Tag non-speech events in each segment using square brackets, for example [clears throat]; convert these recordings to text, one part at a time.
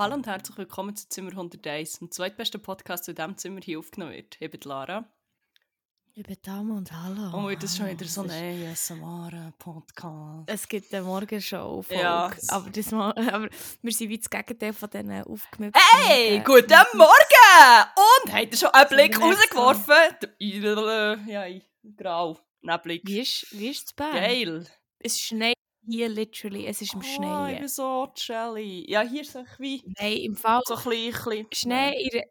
Hallo und herzlich willkommen zu Zimmer 101, dem zweitbesten Podcast, der in diesem Zimmer hier aufgenommen wird. Ich bin Lara. Ich bin Dame und Hallo. Und heute ist schon wieder so Es ein ASMR-Podcast. Es gibt eine Morgenshow-Folge. Ja. Aber, das mal, aber wir sind wie das Gegenteil von diesen aufgemüpften... Hey, äh, guten Morgen! Und habt ihr schon einen Blick rausgeworfen? Ja, grau. Neblig. Wie ist, wie ist es Bern? Geil. Es schneit hier literally. Es ist im Oh, ich Schnee. bin so jelly. Ja, hier ist es wie Nein, im Fall... so ein bisschen... ein bisschen- Schnee in,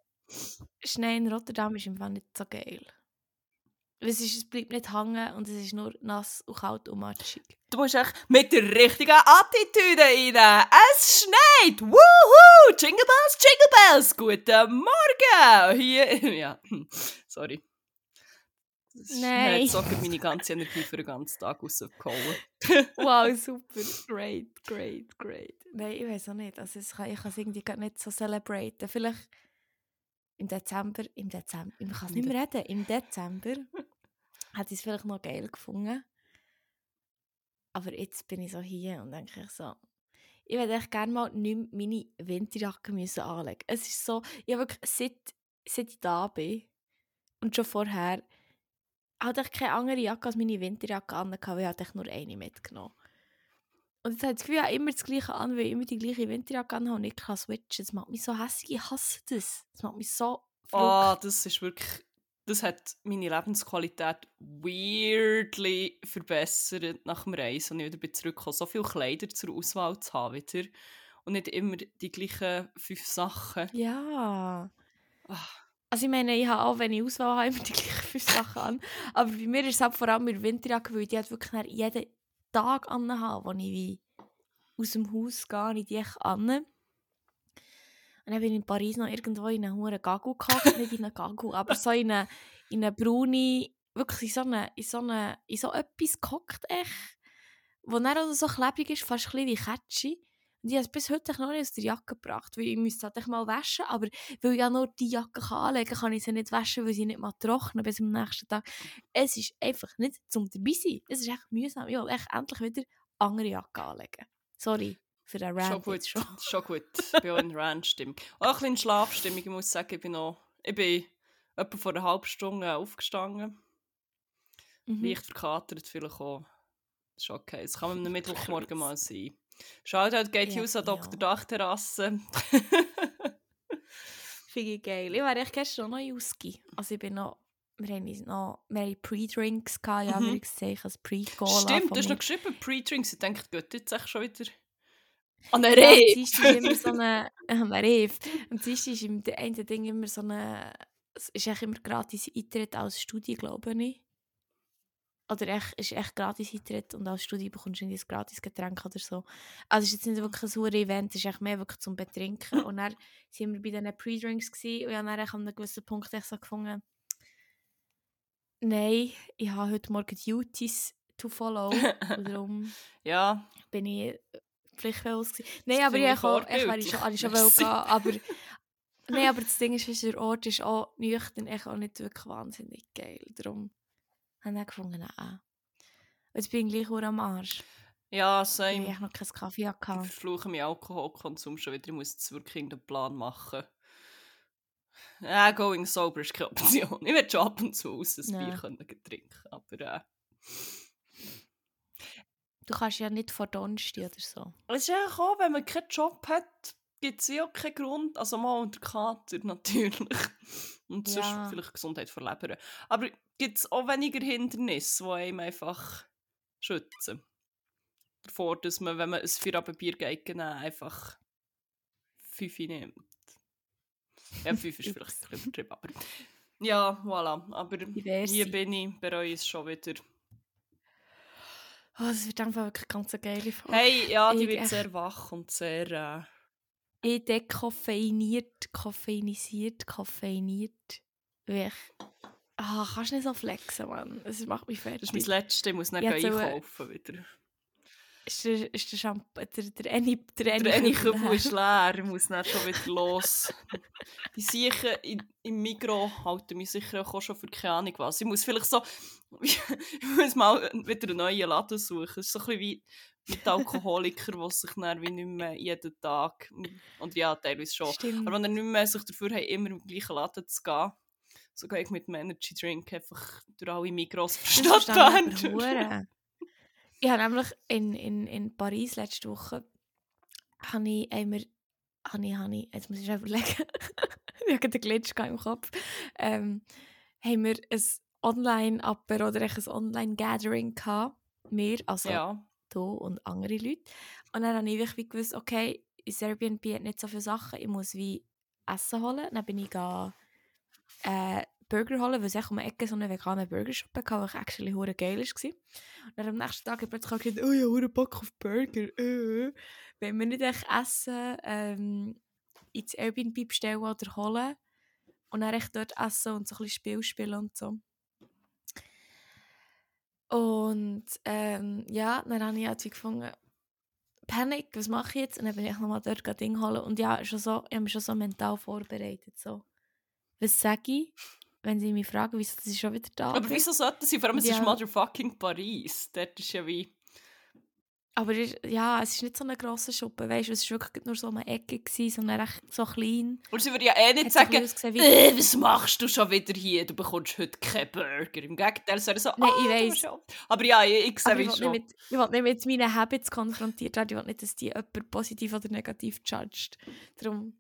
Schnee in Rotterdam ist im Fall nicht so geil. Es, ist, es bleibt nicht hängen und es ist nur nass und kalt und matschig. Du musst echt mit der richtigen Attitüde rein. Es schneit. Wuhu! Jingle Bells, Jingle Bells. Guten Morgen. Hier, [laughs] ja, hm, sorry. Nein. hat so meine ganze Energie für den ganzen Tag rausgehauen. Wow, [laughs] super. Great, great, great. Nein, ich weiß auch nicht. Also kann, ich kann es irgendwie gar nicht so celebraten. Vielleicht im Dezember, im Dezember, ich kann es nicht mehr reden, im Dezember hätte ich es vielleicht noch geil gefunden. Aber jetzt bin ich so hier und denke ich so, ich würde echt gerne mal nicht meine Winterjacke müssen anlegen. Es ist so, ich habe wirklich, seit, seit ich da bin und schon vorher, hatte ich keine andere Jacke als meine Winterjacke an, weil ich echt nur eine mitgenommen. Und jetzt habe ich das Gefühl, ich habe immer das Gleiche an, weil ich immer die gleiche Winterjacke anhabe und nicht kann switchen. Das macht mich so hässlich, ich hasse das. Das macht mich so Oh, verrückt. das ist wirklich... Das hat meine Lebensqualität weirdly verbessert nach dem Reisen und ich wieder bin zurückgekommen. So viele Kleider zur Auswahl zu haben wieder. Und nicht immer die gleichen fünf Sachen. Ja. Ah. Also ich meine, ich habe auch, wenn ich Auswahl habe, [laughs] immer die gleichen fünf Sachen an. Aber bei mir ist es halt vor allem mit Winterjacke, weil ich die halt wirklich jeden Tag anhabe, wo ich wie aus dem Haus gehe, habe ich die echt an. Und dann bin ich in Paris noch irgendwo in einen hohen Gagou gehockt, nicht in einen Gagou, aber so in eine, in eine braune, wirklich in so, eine, in so, eine, in so etwas gehockt, echt, wo dann auch so klebrig ist, fast ein bisschen wie Kätschi. Und ich habe es bis heute noch nicht aus der Jacke gebracht, weil ich müsste halt mal waschen, aber weil ich ja nur die Jacke kann anlegen kann, kann ich sie nicht waschen, weil sie nicht mal trocknen bis am nächsten Tag. Es ist einfach nicht zum dabei sein. Es ist echt mühsam. Ich will echt endlich wieder andere Jacke anlegen. Sorry für den Rant Schon gut, [laughs] schon. schon gut. Ich bin auch in Randstimmung. Auch ein bisschen Schlafstimmung. Ich muss sagen, ich bin noch... Ich bin etwa vor einer halben Stunde aufgestanden. Mhm. Leicht verkatert vielleicht auch. Das ist okay. Das kann am [laughs] Mittwochmorgen mal sein. Shoutout geht Ja, aus an ja. Dr. Dachterrasse. [laughs] Finde ich geil. Ich war echt gestern noch in Uski. Also ich bin noch... Wir haben noch... Wir haben Pre-Drinks gehabt, ja, Mhm. wir gesehen, als Pre-Cola Stimmt, du hast noch geschrieben, Pre-Drinks. Ich denke, geht jetzt echt schon wieder... [laughs] An der Ja, am Reh! Dienstag ist immer so eine... Am Reef. Am Dienstag ist im einen Ding immer so eine... Es ist echt immer gratis Eintritt als Studie, glaube ich. Oder echt, ist echt gratis Eintritt und als Studie bekommst du ein gratis Getränk oder so. Also es ist jetzt nicht wirklich ein sauer Event, es ist echt mehr wirklich zum Betrinken. [laughs] Und dann waren wir bei diesen Pre-Drinks und ich habe dann echt an einem gewissen Punkt echt so gefunden, nein, ich habe heute Morgen Duties to follow und darum [laughs] Ja, bin ich pflichtbewusst gewesen. Nein, aber ich ich habe ich vorbildlich. schon, ich schon gehen, aber Nein, aber das Ding ist, der Ort ist auch nüchtern, echt auch nicht wirklich wahnsinnig geil. Darum habe ich gefunden, nein. Jetzt bin ich gleich am Arsch. ja, Weil ich same. echt noch keinen Kaffee Ich hatte. verfluche meinen Alkoholkonsum schon wieder. Ich muss jetzt wirklich irgendeinen Plan machen. Ja, going sober ist keine [laughs] Option. Ich will schon ab und zu aus ein. Bier können trinken, aber äh, Du kannst ja nicht vor Donnerstag oder so. es ist ja auch, wenn man keinen Job hat, gibt es ja auch keinen Grund. Also mal unter Kater [laughs] natürlich. Und sonst Ja. vielleicht Gesundheit vor Leber. Aber gibt es auch weniger Hindernisse, die einem einfach schützen. Davor, dass man, wenn man ein Feierabendbier geht, genau einfach fünf nimmt. Ja, fünf ist vielleicht ein bisschen übertrieben, aber... Ja, voilà. Aber Diverse. hier bin ich, bereue es schon wieder. Oh, das wird einfach wirklich ganz eine geile Folge. Hey, ja, die Ich wird echt- sehr wach und sehr... Äh, Ich dekoffeiniert, koffeinisiert, koffeiniert. Wirklich. Ah, kannst du nicht so flexen, Mann. Es macht mich das fertig. ist mein letztes, ich muss äh, einkaufen wieder. Ist der, ist der, Champ der, der Eni, der Eni, Der eine Kübel ist leer, ich [laughs] muss dann schon wieder los. Die Siechen in- im Mikro halten mich sicher auch schon für keine Ahnung was. Ich muss vielleicht so, [laughs] ich muss mal wieder einen neuen Laden suchen. Es ist so ein bisschen wie mit Alkoholiker, die sich dann wie nicht mehr jeden Tag, und ja, teilweise schon, Stimmt. aber wenn er nicht mehr sich dafür haben, immer im gleichen Laden zu gehen, so gehe ich mit dem Energy Drink einfach durch alle Mikros Das verstehe ich habe nämlich in, in, in Paris letzte Woche habe ich einmal, habe ich, habe ich, jetzt muss ich schon überlegen, [laughs] ich habe den Glitch im Kopf, ähm, haben wir ein Online-Apper oder ein Online-Gathering gehabt, wir, also Ja, du und andere Leute. Und dann habe ich wie gewusst, okay, in Airbnb hat nicht so viele Sachen, ich muss wie Essen holen. Dann bin ich ga, äh, Burger holen, weil es echt um die Ecke so einen veganen Burgershop hatte, der actually hure geil war. Und dann am nächsten Tag habe ich plötzlich gedacht, oh ja, hure Bock auf Burger, äh. Wenn wir nicht echt Essen ähm, ins Airbnb bestellen oder holen und dann echt dort essen und so ein bisschen Spiel spielen und so. Und ähm, ja, dann habe ich halt gefunden, Panik, was mache ich jetzt? Und dann bin ich nochmal dort Ding holen. Und ja, schon so, ich habe mich schon so mental vorbereitet. So. Was sage ich, wenn sie mich fragen, wieso ich schon wieder da aber bin? wieso sollte sie? Vor allem, es ist motherfucking Paris. Dort ist ja wie... Aber ja, es ist nicht so eine grosse Schuppe, weißt du, es war wirklich nur so eine Ecke, gewesen, sondern echt so klein. Und sie würde ja eh nicht so sagen, ausgesehen wie- äh, was machst du schon wieder hier? Du bekommst heute keinen Burger. Im Gegenteil, es wäre so, Nein, ah, ich du weiss. schon. Aber ja, ich, ich sehe schon. mit, ich will nicht mit meinen Habits konfrontiert werden. Ich will nicht, dass die jemand positiv oder negativ judged. Darum.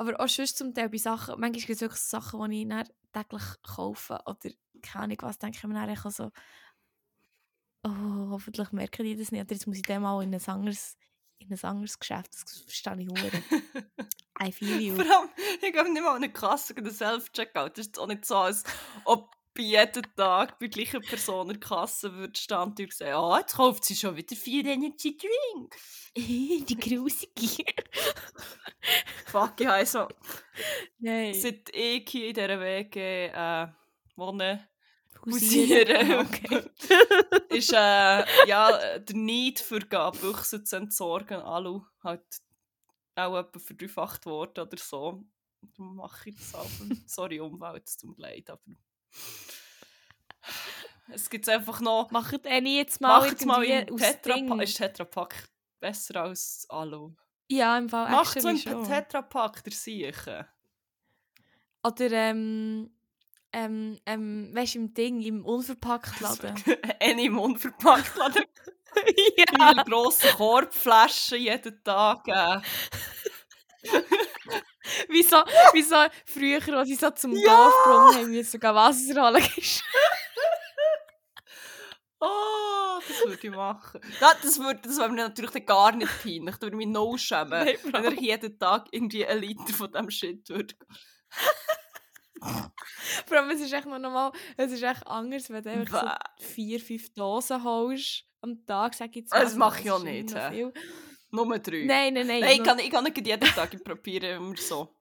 Aber auch sonst zum Teil bei Sachen, manchmal gibt es wirklich Sachen, die ich täglich kaufe oder keine Ahnung was, denke ich mir dann so, oh, hoffentlich merken die das nicht. Oder jetzt muss ich dem mal in ein anderes, in ein anderes Geschäft, das verstehe ich hure. [laughs] I feel you. Vor allem, ich gehe nicht mal an eine Kasse oder Self-Checkout. Das ist auch nicht so, als ob bei jedem Tag bei der gleichen Person in der Kasse würde stehen und sagen, ah, jetzt kauft sie schon wieder vier Energy Drink. [laughs] die grusige. Fuck, ich habe so, Nein. seit ich hier in dieser WG äh, wohne, Hausieren. hausieren, Okay. [laughs] ist äh, ja, der Need für gehen, Büchsen zu entsorgen, Alu, halt auch etwa verdreifacht worden oder so. Darum mache ich das auch. Sorry, Umwelt, es tut mir leid, aber es gibt einfach noch... Macht Annie jetzt mal Macht mal irgendwie im aus Tetra Ding. ist Tetra Pak besser als Alu. Ja, im Fall Macht so ein schon. Tetra Pak der Siechen. Oder ähm, ähm, ähm, weißt du, im Ding, im Unverpacktladen. [laughs] Eine im unverpackt laden. [laughs] ja. Viele grosse Korbflaschen jeden Tag. Äh. [laughs] [laughs] wie, so, wie so früher, als ich so zum Ja. Dorfbrunnen haben müssen gehen Wasser holen. Oh, [laughs] das würde ich machen. Ja, das würde das mir natürlich gar nicht peinlich. Da würde ich mich no schämen, Nein, wenn er jeden Tag irgendwie einen Liter von diesem Shit würde. [laughs] Vor allem, es ist echt noch mal, es ist echt anders, wenn du einfach so vier, fünf Dosen holst am Tag, sag ich jetzt Das mal. mache ich auch nicht, viel. Nur drei. Nein, nein, nein. Nein, ich nur- kann, ich kann nicht jeden Tag, [laughs] ich probiere immer so.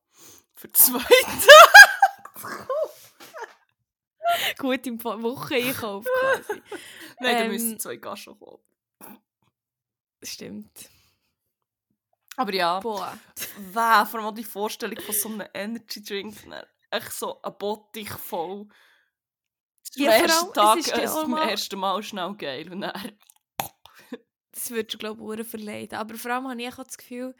Für zwei [laughs] gut im Woche-Einkauf quasi. [laughs] Nein, da Ähm, müssen zwei Gaschen kommen. Stimmt. Aber ja, Boah. wow, vor allem die Vorstellung von so einem Energy Drink. ne, Echt so ein Bottich voll. Am Ja, ersten Tag es ist äh, ja ersten Mal schnell geil. Und dann, Das würde ich glaube ich verleiden. Aber vor allem habe ich auch das Gefühl,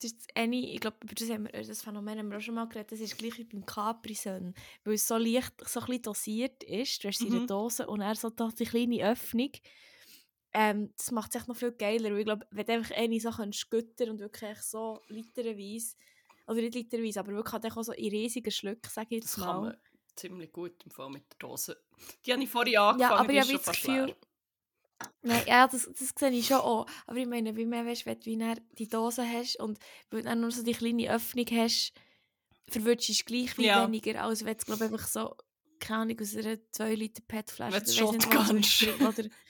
das ist das eine, ich glaube, über das, haben wir, das Phänomen haben wir auch schon mal geredet, das ist gleich wie beim Capri-Sonne. Weil es so leicht, so ein bisschen dosiert ist, du hast sie in Mhm. der Dose und er so da die kleine Öffnung. Ähm, das macht es echt noch viel geiler, weil ich glaube, wenn du einfach eine so göttern und wirklich so literweise, oder nicht literweise, aber wirklich halt auch so in riesigen Schlücken, sage ich das jetzt kann mal. man ziemlich gut im Fall mit der Dose. Die habe ich vorhin angefangen, Ja, aber die ich ist habe schon das fast leer. Nein, ja, das, das sehe ich schon auch. Aber ich meine, wie mehr weißt, wenn du wie die Dose hast und weil du nur so die kleine Öffnung hast, verwirrst du es gleich wie Ja. weniger, als wenn du glaub, einfach so, keine Ahnung, aus einer 2 Liter PET-Flasche Wenn du trinken, Oder... [laughs]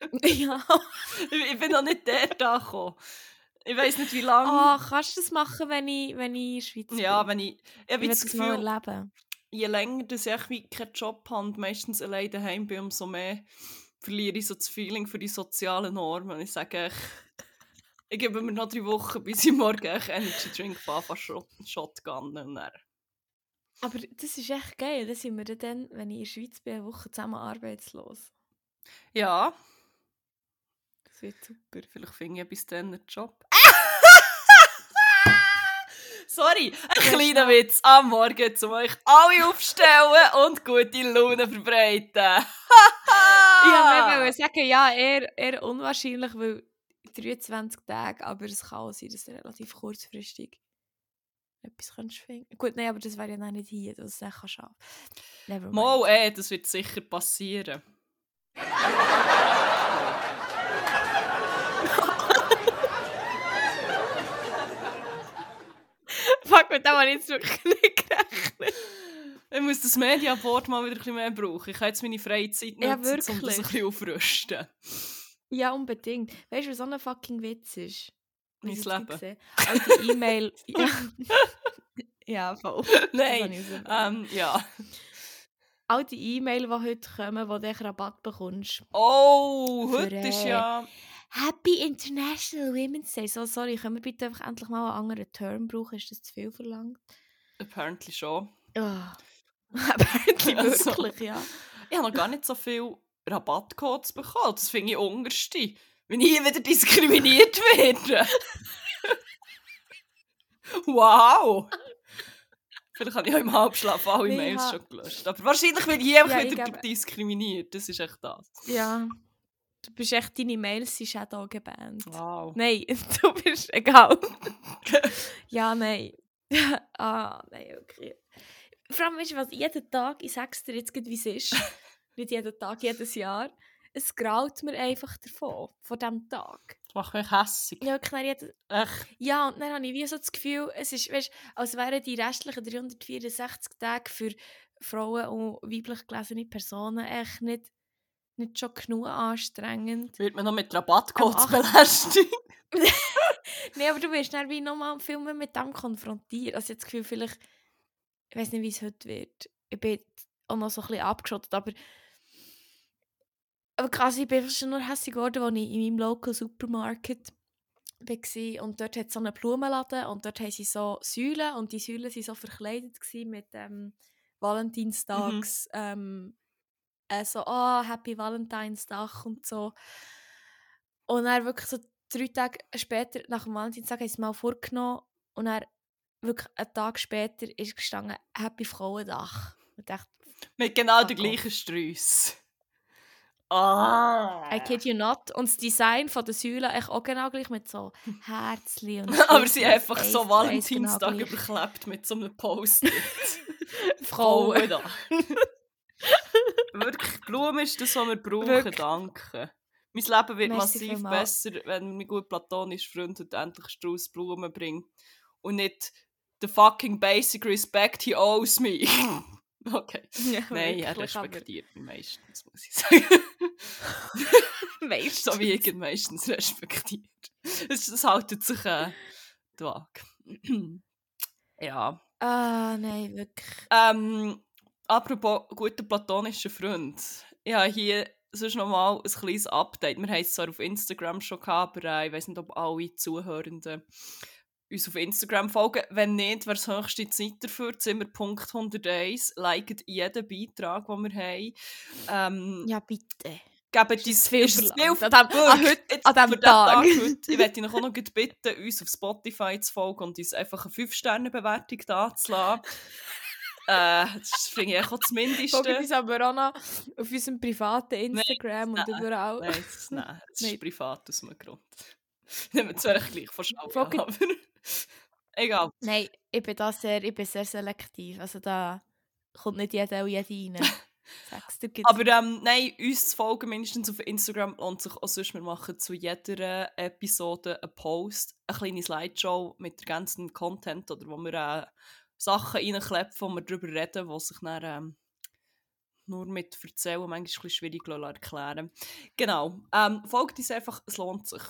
[laughs] ja. Ich, bin noch nicht der da gekommen. Ich weiß nicht, wie lange. Ah, kannst du das machen, wenn ich, wenn ich in der Schweiz ja, bin? wenn ich. Ich ich will das mal Gefühl, erleben. je länger dass ich wie keinen Job habe und meistens allein daheim bin, umso mehr verliere ich so das Feeling für die sozialen Normen. Ich sage, ich, ich gebe mir noch drei Wochen, bis ich morgen echt Energy Drink fahre, Shot, Shotgun und dann. Aber das ist echt geil. Das sind wir dann, wenn ich in der Schweiz bin, eine Woche zusammen arbeitslos. Ja, Das wird super. vielleicht finde ich bis dann einen Job. [laughs] Sorry, ein kleiner. Witz am Morgen, um euch alle aufstellen und gute Laune verbreiten. [laughs] Ja, wir wollen sagen, ja, eher, eher unwahrscheinlich, weil 23 Tage, aber es kann auch sein, dass du relativ kurzfristig etwas könntest finden. Gut, nein, aber das wäre ja noch nicht hier, dass du es nicht schaffen Never mind. Mal, eh, das wird sicher passieren. [laughs] Fuck, mit dem habe ich jetzt wirklich nicht gerechnet. Ich muss das Mediaboard mal wieder ein bisschen mehr brauchen. Ich kann jetzt meine freie Zeit nutzen, Ja, um das ein wirklich. bisschen aufrüsten. Ja, unbedingt. Weißt du, was so ein fucking Witz ist? Mein Leben. Auch die E-Mail. [laughs] ja. [laughs] ja, voll. Nein, ähm, ja. All die E-Mail, die heute kommen, wo du Rabatt bekommst. Oh, Für, heute ist äh, ja... Happy International Women's Day. So, sorry, können wir bitte einfach endlich mal einen anderen Term brauchen? Ist das zu viel verlangt? Apparently schon. Oh. Apparently [laughs] Also. wirklich, ja. Ich habe noch gar nicht so viel Rabattcodes bekommen. Das finde ich unterste. Wenn ich wieder diskriminiert werde. [laughs] wow! Vielleicht habe ich auch im Halbschlaf alle Nee, Mails ich schon gelöscht. Aber wahrscheinlich werde ich einfach Ja, ich wieder glaube- diskriminiert. Das ist echt das. Ja. Du bist echt, deine Mails sind Shadow gebannt. Wow. Nein, [laughs] du bist egal. ja, nein. ah, nein, okay. Vor allem, weißt du was, jeden Tag, ich sag's dir jetzt, wie es ist, [laughs] nicht jeden Tag, jedes Jahr, es graut mir einfach davon, von diesem Tag. Das macht mich hässig. Ja, jeden, Echt. ja, und dann habe ich wie so das Gefühl, es ist, weißt, als wären die restlichen 364 Tage für Frauen und weiblich gelesene Personen echt nicht, nicht schon genug anstrengend. Wird man noch mit Rabattcodes belästigt? [laughs] [laughs] Nein, aber du wirst dann wie nochmal viel mehr mit dem konfrontiert. Also ich habe das Gefühl, vielleicht, ich weiß nicht, wie es heute wird. Ich bin auch noch so ein bisschen abgeschottet, aber aber quasi, ich bin schon nur hässlich geworden, als ich in meinem Local Supermarket war und dort hat es so einen Blumenladen und dort haben sie so Säulen und die Säulen waren so verkleidet mit ähm, Valentinstags ähm, äh, so, oh, Happy Valentinstag und so. Und dann wirklich so drei Tage später, nach dem Valentinstag, haben sie es mal vorgenommen und dann wirklich einen Tag später ist gestanden Happy Frauendach. Und ich dachte, Mit genau off. gleichen Sträusse. Ah! I kid you not. Und das Design von der Säule echt auch genau gleich mit so [laughs] Herzli und Aber sie Schrift einfach und so Face Valentinstag genau überklebt mit so einem Post-it. [laughs] Frauen. da. [laughs] Wirklich, Blumen ist das, was wir brauchen, Wirklich. danke. Mein Leben wird Merci massiv besser, wenn mein gut platonischer Freund heute endlich Strauß Blumen bringt. Und nicht the fucking basic respect he owes me. [laughs] okay. Ja, Nein, er respektiert mich meistens, muss ich sagen. Meistens. [laughs] [laughs] so wie ich meistens respektiert. Es, es haltet sich äh, die Waage. [clears throat] ja. Ah, nein, wirklich. Ähm, apropos guter platonischer Freund. Ich habe hier sonst noch mal ein kleines Update. Wir haben es zwar auf Instagram schon gehabt, aber äh, ich weiß nicht, ob alle Zuhörenden uns auf Instagram folgen. Wenn nicht, wäre es höchste Zeit dafür. Zimmer.101. Liket jeden Beitrag, den wir haben. Ähm, Ja, bitte. Die das viel [laughs] viel- An dem- an heute- an diesem Tag. heute. Ich möchte noch [laughs] gleich bitten, uns auf Spotify zu folgen und uns einfach eine 5-Sterne-Bewertung dazulassen. [laughs] äh, das finde ich auch das Folgt Mindeste. uns aber auch noch auf unserem privaten Instagram und nein, überall. Nein, das, nein, das Nein. ist privat aus einem Grund. Nehmen wir zwar gleich von Schau, Folgt- aber egal. Nein, ich bin da sehr, ich bin sehr selektiv. Also da kommt nicht jeder und jede rein. Aber ähm, nein, uns zu folgen mindestens auf Instagram lohnt sich auch sonst. Wir machen zu jeder Episode einen Post, eine kleine Slideshow mit ganzen Content oder wo wir äh, Sachen reinkleppen, wo wir darüber reden, die sich dann ähm, nur mit Erzählen manchmal ein bisschen schwierig erklären Genau. Ähm, folgt uns einfach, es lohnt sich.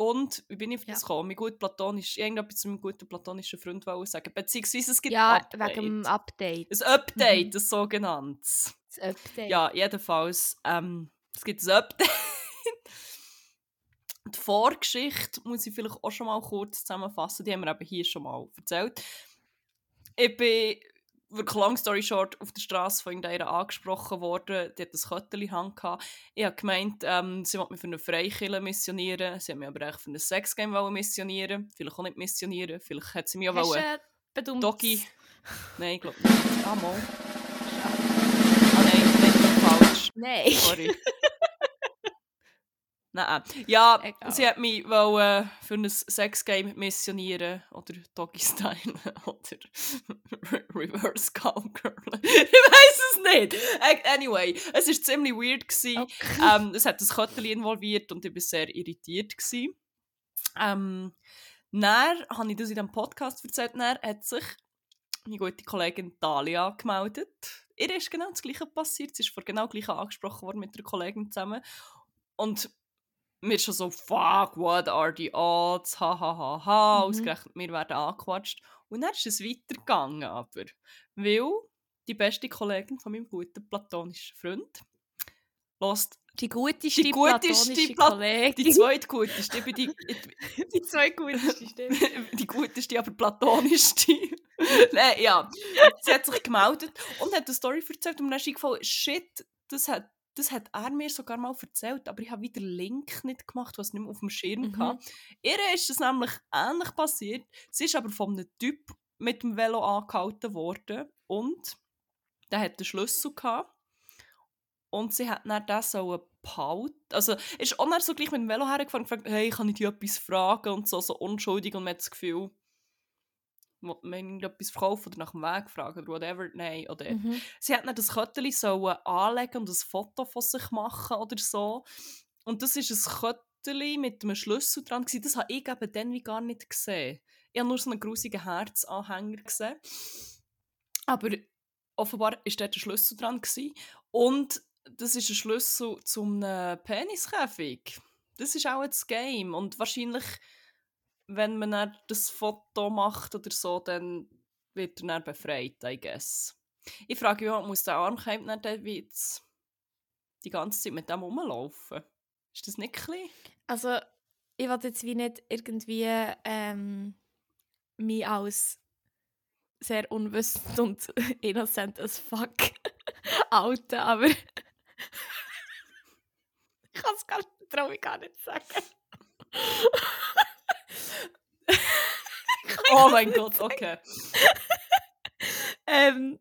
Und wie bin ich auf das Ja. gekommen? Mein gut platonisch, irgendetwas zu meinem guten platonischen Freund wollen sagen. Beziehungsweise es gibt ja, ein Update. wegen dem Update. Ein Update, Mhm. ein sogenanntes. Das Update. Ja, jedenfalls. Ähm, Es gibt ein Update. [laughs] Die Vorgeschichte muss ich vielleicht auch schon mal kurz zusammenfassen. Die haben wir eben hier schon mal erzählt. Ich bin wirklich long story short auf der Straße von irgendeiner angesprochen worden. Die hat ein Köttchen in Hand gehabt. Ich habe gemeint, ähm, sie wollte mich für eine Freikirche missionieren. Sie hat mich aber echt für ein Sexgame missionieren. Vielleicht auch nicht missionieren. Vielleicht hat sie mich auch Hast wollen. bedummt? Doggy. [laughs] Nein, ich glaube nicht. Ah, mal. Ah, nein, nicht falsch. Nein. Sorry. [laughs] Nein. Ja, Egal. sie hat mich wollen, für ein Sexgame missionieren oder Doggy Style [laughs] oder [laughs] Reverse Cowgirl. [laughs] ich weiß es nicht. Ä- Anyway, es war ziemlich weird. Gewesen. Okay. Ähm, es hat ein Köttchen involviert und ich war sehr irritiert. Gewesen. Ähm, dann habe ich das in diesem Podcast erzählt. Dann hat sich meine gute Kollegin Talia gemeldet. Ihr ist genau das Gleiche passiert. Sie ist vor genau gleich angesprochen worden mit einer Kollegin zusammen. Und mir schon so, fuck, what are the odds? Ha, ha, ha, ha. Mhm. Ausgerechnet, wir werden angequatscht. Und dann ist es weitergegangen, aber. Weil die beste Kollegin von meinem guten platonischen Freund lost Die guteste, Die guteste platonische Plat- Kollegin. die zweite guteste, ich [laughs] bin die, die zwei guteste, stimmt. [laughs] die guteste, aber platonischste. [laughs] Nein, ja. Sie hat sich gemeldet und hat eine Story erzählt und mir ist eingefallen, shit, das hat, das hat er mir sogar mal erzählt, aber ich habe wieder Link nicht gemacht, was nicht mehr auf dem Schirm Mhm. hatte. Ihr ist es nämlich ähnlich passiert. Sie ist aber von einem Typ mit dem Velo angehalten worden und der hat den Schlüssel gehabt. Und sie hat dann das so behalten. Also, ist auch so gleich mit dem Velo hergefahren und gefragt, hey, kann ich dich etwas fragen? Und so, so unschuldig und man hat das Gefühl, irgendetwas verkaufen oder nach dem Weg fragen oder whatever. Nein, oder... Mhm. Sie hat dann das Köttchen sollen anlegen und ein Foto von sich machen oder so. Und das ist ein Köttchen mit einem Schlüssel dran. Gewesen. Das habe ich eben dann wie gar nicht gesehen. Ich habe nur so einen grusigen Herzanhänger gesehen. Aber offenbar war dort ein Schlüssel dran. Gewesen. Und das ist ein Schlüssel zum Peniskäfig. Das ist auch das Game. Und wahrscheinlich, wenn man dann das Foto macht oder so, dann wird er dann befreit, I guess. Ich frage mich, muss der Armkeim dann dann wie jetzt die ganze Zeit mit dem rumlaufen? Ist das nicht klein? Also, ich will jetzt wie nicht irgendwie ähm, mich als sehr unwissend und [laughs] innocent as fuck [laughs] outen, aber [laughs] ich kann es nicht, gar nicht sagen. Oh [laughs] mein Gott, okay. [laughs] ähm,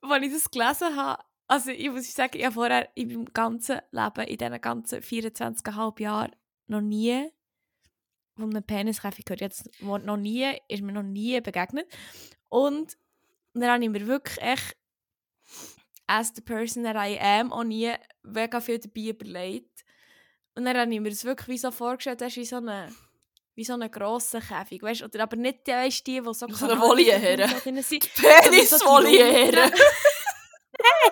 als ich das gelesen habe, also ich muss sagen, ich habe vorher in meinem ganzen Leben, in diesen ganzen 24,5 Jahren, noch nie von einem Peniskäfig gehört. Jetzt Wort noch nie, ist mir noch nie begegnet. Und dann habe ich mir wirklich echt, as the person that I am, auch nie mega viel dabei überlegt. Und dann habe ich mir das wirklich wie so vorgestellt, das ist wie so eine wie so einen grossen Käfig, weißt du? Oder aber nicht weißt, die, die so So eine Voliere. Penisvoliere! [laughs]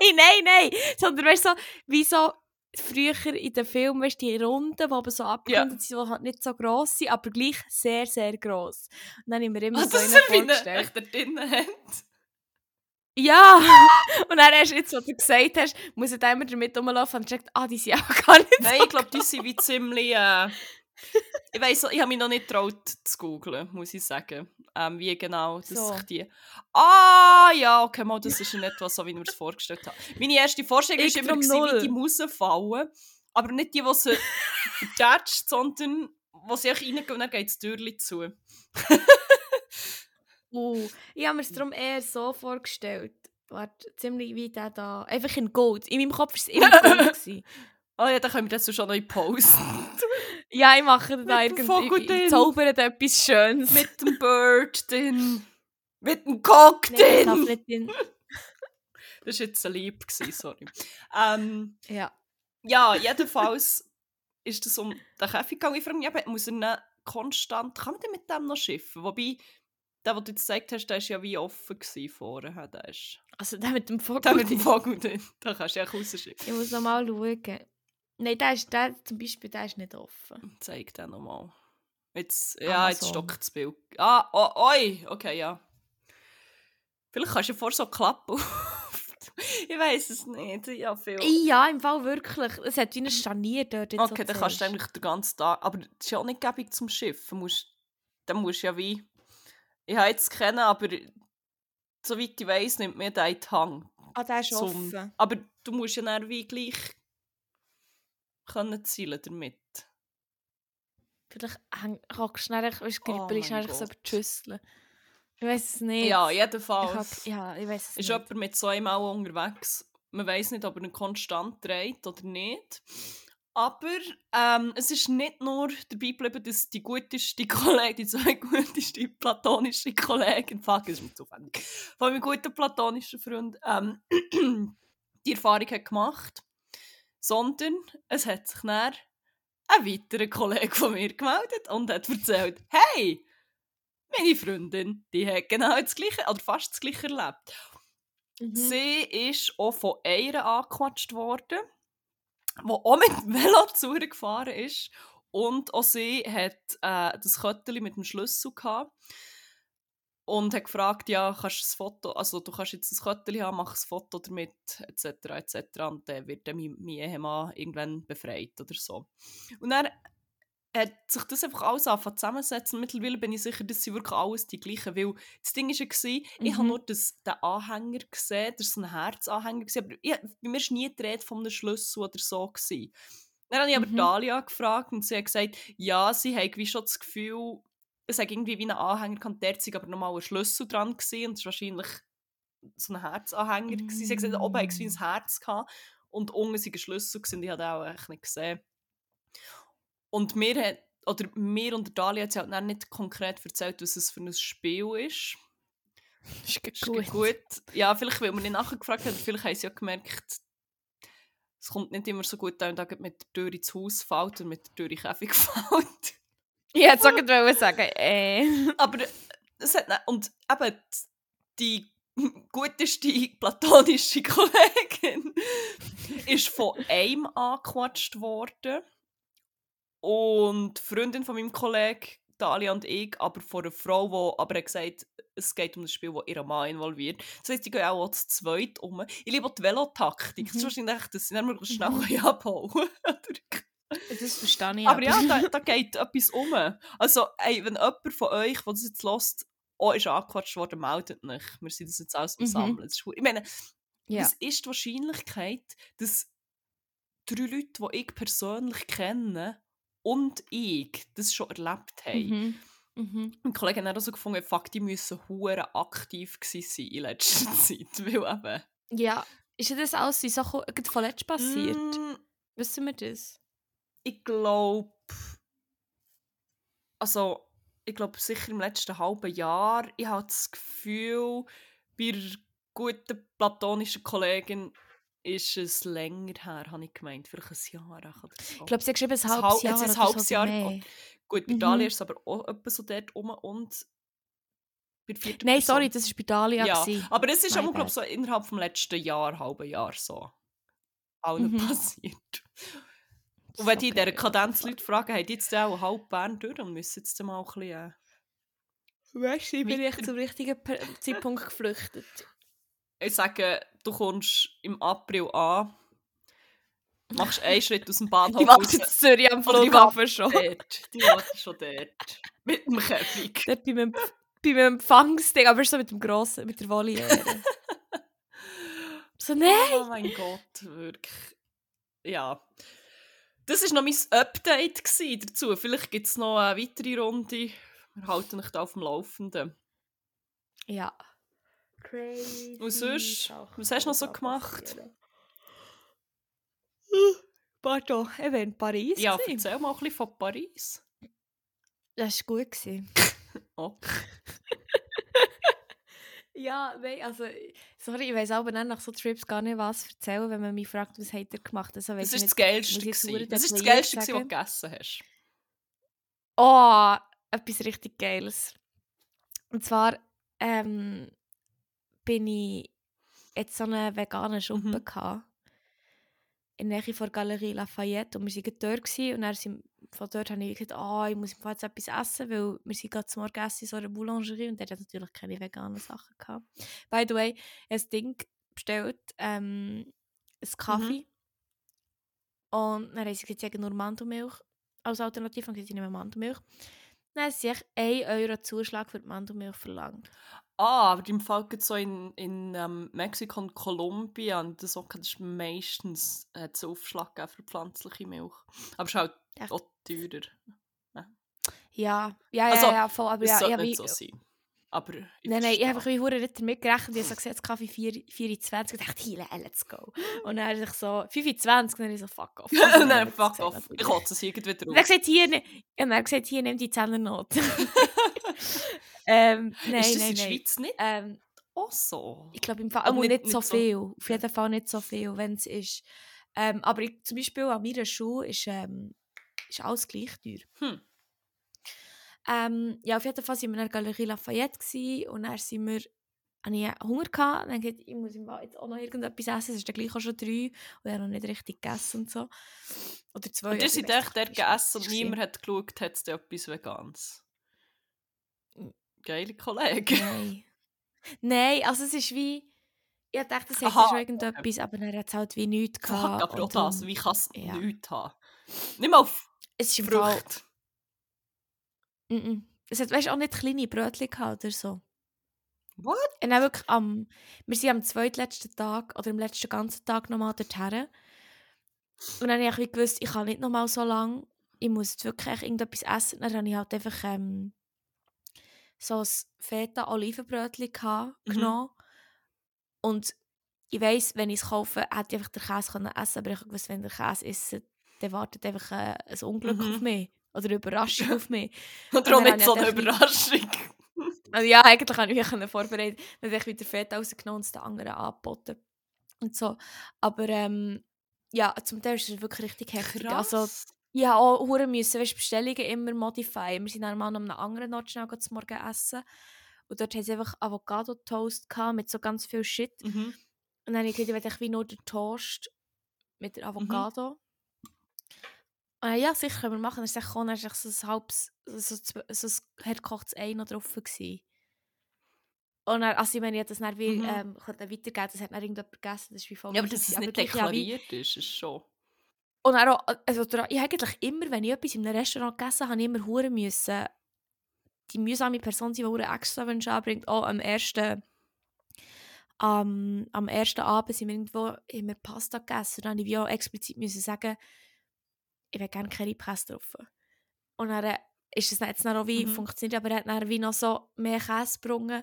Nein, nein, nein. Sondern weißt du, so, wie so früher in den Filmen, weißt du, die Runden, die aber so abgerundet sind, die halt nicht so gross sind, aber gleich sehr, sehr gross. Und dann habe ich mir immer Ah, so das einen ist wie eine vorgestellt. echt da drinnen hat. Ja! [laughs] Und dann hast du jetzt, was du gesagt hast, muss ich immer damit rumlaufen und checkt, ah, die sind auch gar nicht Nein, so ich glaube, die sind wie ziemlich. Äh, ich weiß, ich habe mich noch nicht getraut zu googlen, muss ich sagen. Ähm, wie genau das So. sich die. Ah, ja, okay, mal, das ist nicht etwas, so wie ich mir das vorgestellt habe. Meine erste Vorstellung Ich war immer, gewesen, wie die Musen fallen. Aber nicht die, die sie [laughs] vertätscht, sondern wo sie reingehen und dann geht das Türchen zu. [laughs] Uh, ich habe mir es darum eher so vorgestellt. Warte, ziemlich wie der da. Einfach in Gold. In meinem Kopf war es immer [laughs] Gold. Ah ja, dann können wir das schon noch posten. [laughs] Ja, ich mache da Mit dem irgendwie. Ich, drin. ich zaubere da etwas Schönes. Mit dem [laughs] Bird drin. Mit dem Cock drin. nicht in- [laughs] Das war jetzt ein Lieb, gewesen, sorry. Ähm, Ja. ja, jedenfalls ist es um den Käfig gegangen. Ich frage mich, eben, muss er konstant, kann man mit dem noch schiffen? Wobei, der, den du jetzt gesagt hast, der war ja wie offen vorher. Der, ist, Also der mit dem Vogel. der mit dem Vogel drin, da kannst du ja rausschiffen. Ich muss noch mal schauen. Nein, der, ist, der zum Beispiel der ist nicht offen. Zeig den nochmal. Jetzt, ja, jetzt Amazon. stockt das Bild. Ah, oh, oi, okay, ja. Vielleicht kannst du ja vor so klappen. [laughs] ich Ich weiß es nicht. Ja, viel. Ja, im Fall wirklich. Es hat wie ein Scharnier dort. jetzt Okay, dann kannst du eigentlich den ganzen Tag. Aber das ist ja auch nicht gäbig zum Schiff. Du musst, dann musst du ja wie. Ich habe jetzt kennen, aber soweit ich weiß, nimmt mir der Hang. Ah, der ist zum- offen. Aber du musst ja dann wie gleich können zielen damit. Vielleicht hockst du schnell, weißt du, Oh mein schnell so Schüssel. Ich weiß es nicht. Ja, Ich jedenfalls. hab, ja, ich weiß es ist nicht. jemand mit so einem auch unterwegs. Man weiß nicht, ob er ihn konstant dreht oder nicht. Aber ähm, es ist nicht nur dabei geblieben, dass die guteste [laughs] Kollegin, die zwei guteste platonische Kollegin, fuck, ist mir zufällig, von meinem guten platonischen Freund, ähm, [clears throat] die Erfahrung hat gemacht. Sondern es hat sich dann ein weiterer Kollege von mir gemeldet und hat erzählt, hey, meine Freundin, die hat genau das Gleiche, oder fast das Gleiche erlebt. Mhm. Sie ist auch von einer angequatscht worden, die auch mit dem Velo [laughs] gefahren ist. Und auch sie hat äh, das Kötteli mit dem Schlüssel gehabt. Und hat gefragt, ja, kannst du das Foto, also du kannst jetzt das Kötteli haben, mach ein Foto damit, etc., etc. Und dann wird dann mein, mein Ehemann irgendwann befreit oder so. Und dann hat sich das einfach alles angefangen zusammensetzen. Mittlerweile bin ich sicher, dass sie wirklich alles die gleichen, weil das Ding war ja, gewesen, ich habe Mhm. nur das, den Anhänger gesehen, das war so ein Herzanhänger, gewesen, aber ich, bei mir war nie die Rede von einem Schlüssel oder so. Gewesen. Dann habe ich aber Mhm. Dalia gefragt und sie hat gesagt, ja, sie hat wie schon das Gefühl, es hat irgendwie wie ein Anhänger gehabt, der sei aber nochmal ein Schlüssel dran gewesen, und es war wahrscheinlich so ein Herzanhänger. gewesen. Sie hat gesagt, oben hatte wie ein Mm. Herz gehabt, und unten war ein Schlüssel gewesen, ich habe auch echt nicht gesehen. Und mir hat, oder mir und der Dalia hat sie halt dann nicht konkret erzählt, was es für ein Spiel ist. [laughs] Ist Ist gut. gut. Ja, vielleicht, weil man nicht nachgefragt hat, vielleicht haben sie ja gemerkt, es kommt nicht immer so gut an, wenn da mit der Tür ins Haus fällt und mit der Tür in den Käfig [laughs] fällt. Ich hätte es auch sagen, äh. Aber es hat nicht, und eben die guteste platonische [laughs] Kollegin ist von einem angequatscht worden und die Freundin von meinem Kollegen, Dalia und ich, aber von einer Frau, die aber hat gesagt es geht um das Spiel, das ihre Mann involviert. Das heisst, die gehen auch zu zweit um. Ich liebe auch die Velotaktik. Das ist Mhm. wahrscheinlich, dass sie nicht mehr schnell Mhm. können [laughs] Das verstehe ich. Aber ja, da, [laughs] da geht etwas um. Also, ey, wenn jemand von euch, der das jetzt hört, auch ist angequatscht worden, meldet nicht. Wir sind das jetzt alles am Mhm. Ist. Ich meine, ja. was ist die Wahrscheinlichkeit, dass drei Leute, die ich persönlich kenne und ich das schon erlebt haben? Mhm. Mhm. Mein Kollege hat auch so gefunden, fuck, die müssen hure aktiv sein in letzter [laughs] Zeit. Weil eben... Ja. Ist ja das alles so gerade von letztem passiert? Mm, Wissen wir das? Ich glaube, also ich glaube sicher im letzten halben Jahr, ich habe das Gefühl, bei einer guten platonischen Kollegin ist es länger her, habe ich gemeint, vielleicht ein Jahr oder so. Ich glaube, sie hat geschrieben, ein halbes hal- Jahr. jetzt ein halbes so Jahr. Mehr. Gut, bei Mhm. Dalia ist es aber auch etwa so dort rum und bei der Nein, Person. sorry, das war bei Dalia. ja, gewesen. aber es ist auch, glaube so innerhalb vom letzten Jahr, halben Jahr so allen Mhm. passiert. Und wenn die in dieser Kadenz. Leute fragen, haben die jetzt auch halb Bern durch und müssen jetzt mal ein bisschen... Äh, Weißt du, ich bin echt zum richtigen Zeitpunkt geflüchtet. ich sage, du kommst im April an, machst einen Schritt aus dem Bahnhof Die warten in Zürich am Flughafen schon. Dort. Die warten schon dort. Mit dem Käfig. Dort beim, Empf beim Empfangsding, aber so mit dem grossen, mit der Voliere. [laughs] so, nein! Oh mein Gott, wirklich. Ja. Das war noch mein Update gsi dazu. Vielleicht gibt es noch eine weitere Runde. Wir halten euch da auf dem Laufenden. Ja. Crazy. Und sonst, was hast du noch so gemacht? passieren. Pardon, ich war in Paris. Ja, gewesen. erzähl mal ein bisschen von Paris. Das war gut. [laughs] Oh. [laughs] Ja, nein, also, sorry, ich weiß aber dann nach so Trips gar nicht, was erzählen, wenn man mich fragt, was habt ihr gemacht. Also, Das war das Geilste. gewesen. Das das was du gegessen hast. Oh, etwas richtig Geiles. Und zwar ähm, bin ich jetzt so einen veganen Schuppen Mhm. gehabt. In der Nähe von der Galerie Lafayette. Und wir waren dort. Gewesen, und dann sind, von dort habe ich gesagt, ah, ich muss jetzt etwas essen, weil wir sind gerade zum Morgen essen in so einer Boulangerie und der hat natürlich keine veganen Sachen gehabt. By the way, ein Ding bestellt, ähm, einen Kaffee. Und dann haben sie gesagt, sie nur Mandelmilch als Alternative. Und sie nehmen Mandelmilch. Dann haben sie sich 1 Euro Zuschlag für die Mandelmilch verlangt. Ah, aber im Fall so in, in ähm, Mexiko und Kolumbien, das auch, das ist meistens äh, einen Aufschlag für pflanzliche Milch. Aber es ist halt Echt? auch teurer. Ja, ja, Also, ja, ja, voll. Aber Es ja, sollte ich nicht habe so sein. Aber ich Nein, nein, ich habe einfach wie nicht damit gerechnet. Ich habe gesagt, jetzt Kaffee 4 24 und dachte, hier, let's go. Und dann habe ich so 25 und dann habe ich so, fuck off. Nein, [laughs] dann fuck off. Ich kotze es irgendwie Und wieder er auf. gesagt, hier, ne- und er hat gesagt, hier, nimm die Zehnernote. [laughs] [laughs] ähm, nein, ist das nein, in der. Schweiz nicht Ähm, auch so? ich glaube im Fall Aber nicht, nicht- so nicht so- viel. Auf jeden Fall nicht so viel, wenn es ist. Ähm, aber ich, zum Beispiel an meiner Schule ist, ähm, ist alles gleich teuer. Hm. Ähm, ja, auf jeden Fall waren wir in der Galerie Lafayette gewesen, und dann sind wir, hatte ich Hunger gehabt. Dann gesagt, ich muss jetzt auch noch irgendetwas essen. Es ist dann gleich auch schon drei und ich habe noch nicht richtig gegessen und so. Oder zwei. Und ihr also seid echt war. gegessen und niemand hat geschaut, hat es etwas Veganes. Geile Kollege. Nein. Nein, also es ist wie... Ich dachte, es hätte schon irgendetwas, aber dann hat es halt wie nichts Fuck, gehabt. aber auch das, wie kann es ja. nichts haben? Nicht mal auf Es ist. Frucht. Mm -mm. Es hat weißt, auch nicht kleine Brötchen gehabt oder so. What? Und dann wirklich am... Wir sind am zweitletzten Tag oder am letzten ganzen Tag nochmal dorthin. Und dann habe ich gewusst, ich kann nicht nochmal so lange. Ich muss jetzt wirklich irgendetwas essen. Dann habe ich halt einfach ähm, so ein Feta-Olivenbrötchen Mhm. genommen. Und ich weiss, wenn ich es kaufe, hätte ich einfach den Käse können essen aber ich gewusst, wenn der Käse esse, dann wartet einfach äh, ein Unglück Mhm. auf mich. Oder eine Überraschung auf mich. [laughs] Und nicht habe so eine Überraschung. [laughs] Also ja, eigentlich habe ich mich vorbereitet. Dann habe ich wieder Fett rausgenommen und es den anderen angeboten. Und so. Aber ähm, ja, zum Teil ist es wirklich richtig heftig. Also, Krass. Ich habe auch hure müssen, weißt, Bestellungen immer modifieren. Wir sind dann mal an einem anderen Ort schnell zum Morgen essen. Und dort haben sie einfach Avocado-Toast gehabt mit so ganz viel Shit. Mhm. Und dann habe ich gesagt, ich will nur den Toast mit der Avocado. Und dann, ja, sicher können wir machen. Dann es dann so ein halbes, so, so, ein hergekochtes Ei noch drauf gewesen. Und dann, also ich meine, ich das dann wie, Mhm. ähm, weitergeben, das hat dann irgendjemand gegessen, das ist wie voll Ja, aber dass es nicht ja, deklariert ist, ist schon. Und dann auch, also der- ich habe eigentlich immer, wenn ich etwas in einem Restaurant gegessen habe, immer hure müssen die mühsame Person sein, die hure extra Wünsche anbringt. Auch am ersten, am, am ersten Abend sind wir irgendwo wir Pasta gegessen. Dann habe ich auch explizit müssen sagen, ich will gerne Currypaste drauf. Und dann äh, ist es jetzt auch wie Mhm. funktioniert, aber er hat dann wie noch so mehr Käse gebrungen.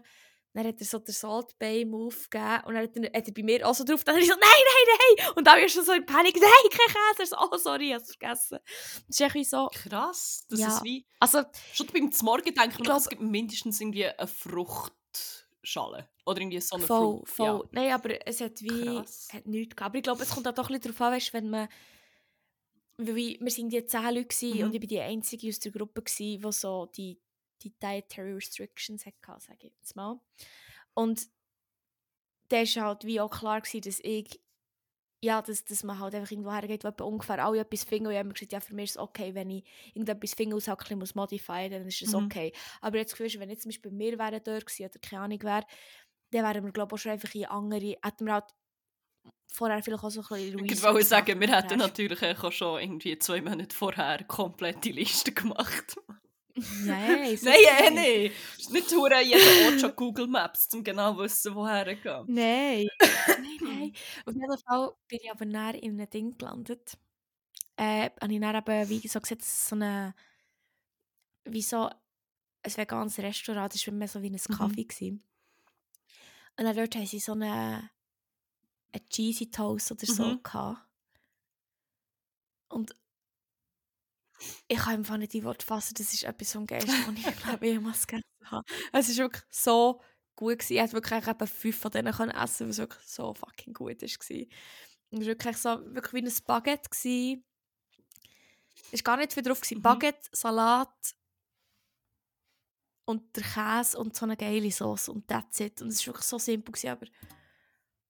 Dann hat er so den Salt Bay Move gegeben und dann hat er, hat er bei mir auch so drauf. Dann habe ich so, nein, nein, nein! Und dann ich schon so in Panik, nein, kein Käse! So, oh, sorry, ich habe es vergessen. Das ist irgendwie so, Krass. Das Ja. ist wie. also, Schon beim Zmorgen denke ich glaub- es gibt mindestens irgendwie eine Fruchtschale. Oder irgendwie so eine voll, Frucht. voll. Nein, aber es hat wie, Krass. hat nichts gehabt. Aber ich glaube, es kommt auch doch ein bisschen darauf an, weißt, wenn man, weil wir sind die zehn Leute Mhm. und ich war die Einzige aus der Gruppe, die so die, die Dietary Restrictions hatte, sage ich jetzt mal. Und da war halt wie auch klar, gewesen, dass ich ja, dass, dass man halt einfach irgendwo hergeht, wo ungefähr alle etwas finden. Und ich habe mir gesagt, ja, für mich ist es okay, wenn ich irgendetwas finde es halt muss modifieren dann ist es Mhm. okay. Aber jetzt gewusst, wenn jetzt zum Beispiel wir wären dort gewesen, oder keine Ahnung wer, dann wären wir, glaube ich, auch schon einfach in andere, hätten wir halt vorher vielleicht auch so ein bisschen Ich Research wollte sagen, wir hätten natürlich auch schon irgendwie zwei Monate vorher komplette Liste gemacht. Nein, [laughs] Nein, eh nicht. Es ist nicht hure jeden Ort schon Google Maps, um genau zu wissen, woher gehen. Nein, [laughs] nein, nein. Auf jeden Fall bin ich aber näher in einem Ding gelandet. Äh, habe ich dann eben, wie so gesagt, so eine, wie so ein veganes Restaurant, das war mehr so wie ein Mhm. Kaffee. gewesen. Und dann dort haben sie so eine, eine Cheesy Toast oder so Mhm. gehabt. Und ich kann einfach nicht die Worte fassen, das ist etwas vom Geist, [laughs] das ich glaube jemals gegessen habe. Es ist wirklich so gut gewesen. Ich hätte wirklich eben fünf von denen können essen, weil es wirklich so fucking gut war. Es war wirklich so, wirklich wie ein Baguette. Gewesen. Es war gar nicht viel drauf. Gewesen. Mhm. Baguette, Salat und der Käse und so eine geile Sauce und that's it. Und es war wirklich so simpel, gewesen, aber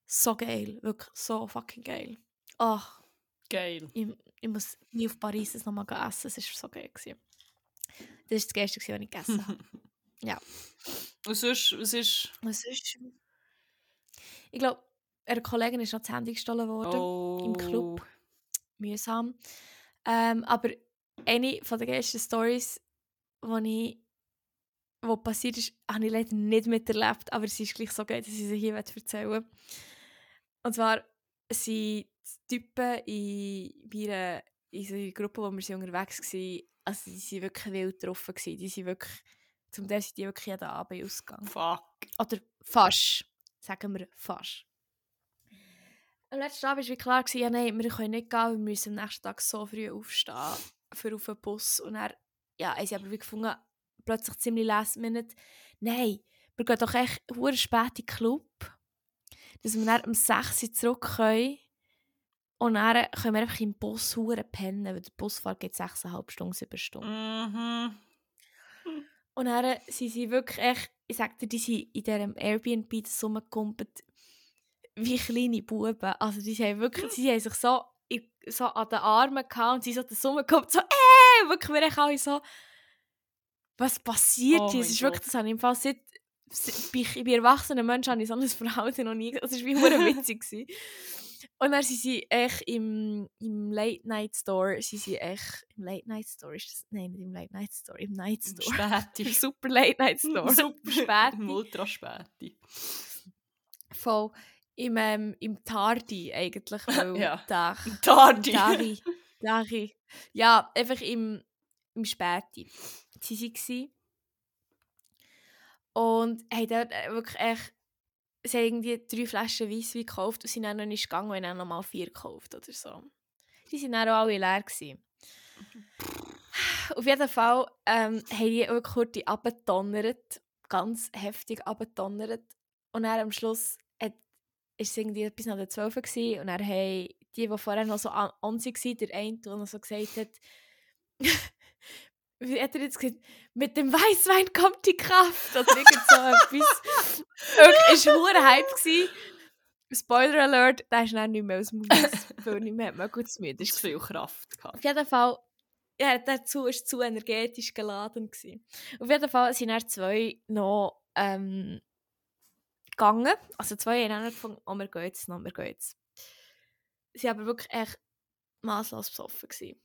so geil. Wirklich so fucking geil. Ach, Geil. ich, ich muss nie auf Paris das nochmal essen. Es war so geil. Gewesen. Das war das Geilste, was ich gegessen habe. [laughs] Ja. Und sonst, was ist... Was ist. Ich glaube, einer Kollegin ist noch das Handy gestohlen worden. Oh. im Club. Mühsam. Ähm, aber eine von der geilsten Stories, die wo passiert ist, habe ich leider nicht miterlebt, aber sie ist gleich so geil, dass ich sie hier erzählen will. Und zwar sind Typen in, bei einer, in so einer Gruppe, wo wir sind unterwegs waren, also die waren wirklich wild getroffen. Die sind wirklich, zum Teil sind die wirklich jeden Abend ausgegangen. Fuck. Oder fast. Sagen wir fast. Am letzten Abend war klar, gewesen, ja, nein, wir können nicht gehen, wir müssen am nächsten Tag so früh aufstehen für auf den Bus. Und dann ja, haben sie aber wie gefunden, plötzlich ziemlich last minute, nein, wir gehen doch echt hure spät in den Club, dass wir dann um 6 Uhr zurück können und dann können wir einfach im Bus hure pennen, weil der Busfahrt geht 6,5 Stunden, 7 Stunden. Mhm. Und dann sind sie wirklich echt, ich sag dir, die sind in diesem Airbnb zusammengekumpelt wie kleine Buben. Also die haben wirklich, sie haben sich so, so an den Armen gehabt und sie so zusammengekommen, so äh, wirklich, wir alle so, was passiert Oh hier? Es ist wirklich, das habe ich im Fall seit, bei, bei erwachsenen Menschen habe ich so ein Verhalten noch nie. Das war wie hure [laughs] witzig. Und dann sind sie echt im, im Late Night Store, sie sind echt, im Late Night Store ist das, nein, nicht im Late Night Store, im Night Store. Im Späti. Super Late Night [laughs] Store. Super spät. Im Ultra späti. Voll. Im, ähm, im Tardi eigentlich, [laughs] weil Ja. da, Tardi. Dari, [laughs] Dari. Ja, einfach im, im Späti. Sie waren. Und haben dort äh, wirklich echt, sie haben irgendwie drei Flaschen Weisswein gekauft und sind dann noch nicht gegangen und haben dann nochmal vier gekauft oder so. Die waren dann auch alle leer. Gewesen. Auf jeden Fall ähm, haben die wirklich kurz abgetonnert, ganz heftig abgetonnert. Und dann am Schluss ist es irgendwie etwas nach der 12 gewesen, und dann haben die, die vorher noch so an, sie waren, der eine, der noch so gesagt hat, wie hat er jetzt gesagt, mit dem Weißwein kommt die Kraft oder irgend so etwas. [laughs] Wirklich, es war ein Hype. Gewesen. Spoiler Alert, der ist dann nicht mehr aus dem Haus, [laughs] weil nicht mehr mehr gut zu müde Das ist. viel Kraft gehabt. Auf jeden Fall, ja, dazu war es zu energetisch geladen. Gewesen. Auf jeden Fall sind dann zwei noch ähm, gegangen. Also zwei haben dann gefunden, oh, wir gehen jetzt noch, wir gehen jetzt. Sie waren aber wirklich echt masslos besoffen. Gewesen.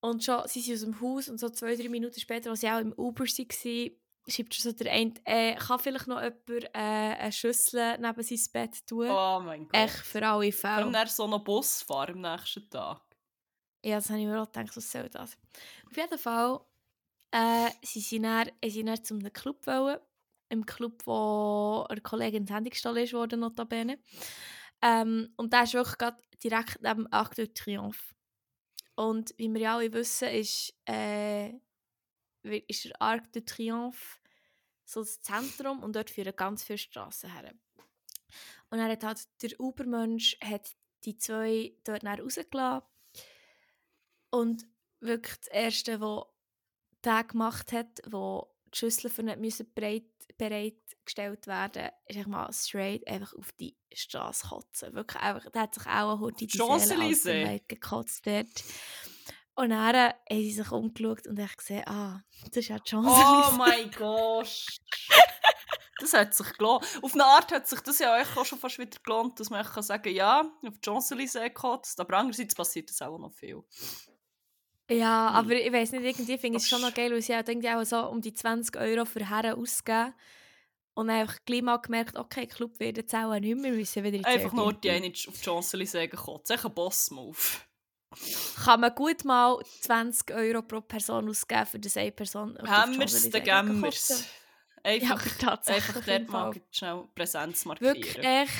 Und schon sind sie aus dem Haus und so zwei, drei Minuten später, als sie auch im Uber waren, schreibt schon so der eine, äh, kann vielleicht noch jemand äh, eine Schüssel neben sein Bett tun? Oh mein Gott. Echt für alle Fälle. dann so noch Bus fahren am nächsten Tag. Ja, das habe ich mir auch gedacht, was soll das? Auf jeden Fall, äh, sie sind dann, sie sind dann zu einem Club wollen. Im Club, wo eine Kollegin ins Handy gestohlen worden, notabene. Ähm, und der ist wirklich direkt neben Arc de Triomphe. Und wie wir ja alle wissen, ist, äh, ist der Arc de Triomphe so das Zentrum und dort führen ganz viele Strassen her. Und er hat halt, der Ubermensch hat die zwei dort dann rausgelassen. Und wirklich das Erste, was der gemacht hat, wo die Schüssel für nicht müssen bereit, bereitgestellt werden ist einfach mal straight einfach auf die Straße kotzen. Wirklich einfach, der hat sich auch heute die Seele aus Champs-Élysées. dem Leib gekotzt dort. Und dann haben sie sich umgeschaut und ich gesehen, ah, das ist ja die Chance. Oh mein Gott. Das hat sich gelohnt. Auf eine Art hat sich das ja auch schon fast wieder gelohnt, dass man kann sagen ja, auf die Champs-Élysées gekotzt, aber andererseits passiert das auch noch viel. Ja, Hm. aber ich weiß nicht, irgendwie finde ich es schon noch geil, weil sie halt irgendwie auch so um die 20 Euro für Herren ausgeben. Und dann einfach gleich mal gemerkt, okay, Club wird jetzt auch nicht mehr, müssen wieder in die Einfach nur die eine auf die Champs-Élysées gekotzt. Echt ein Boss-Move. Kann man gut mal 20 Euro pro Person ausgeben, für das eine Person Haben wir es, dann geben wir es. Ja, Einfach, aber tatsächlich. einfach dort mal schnell Präsenz markieren. Wirklich echt,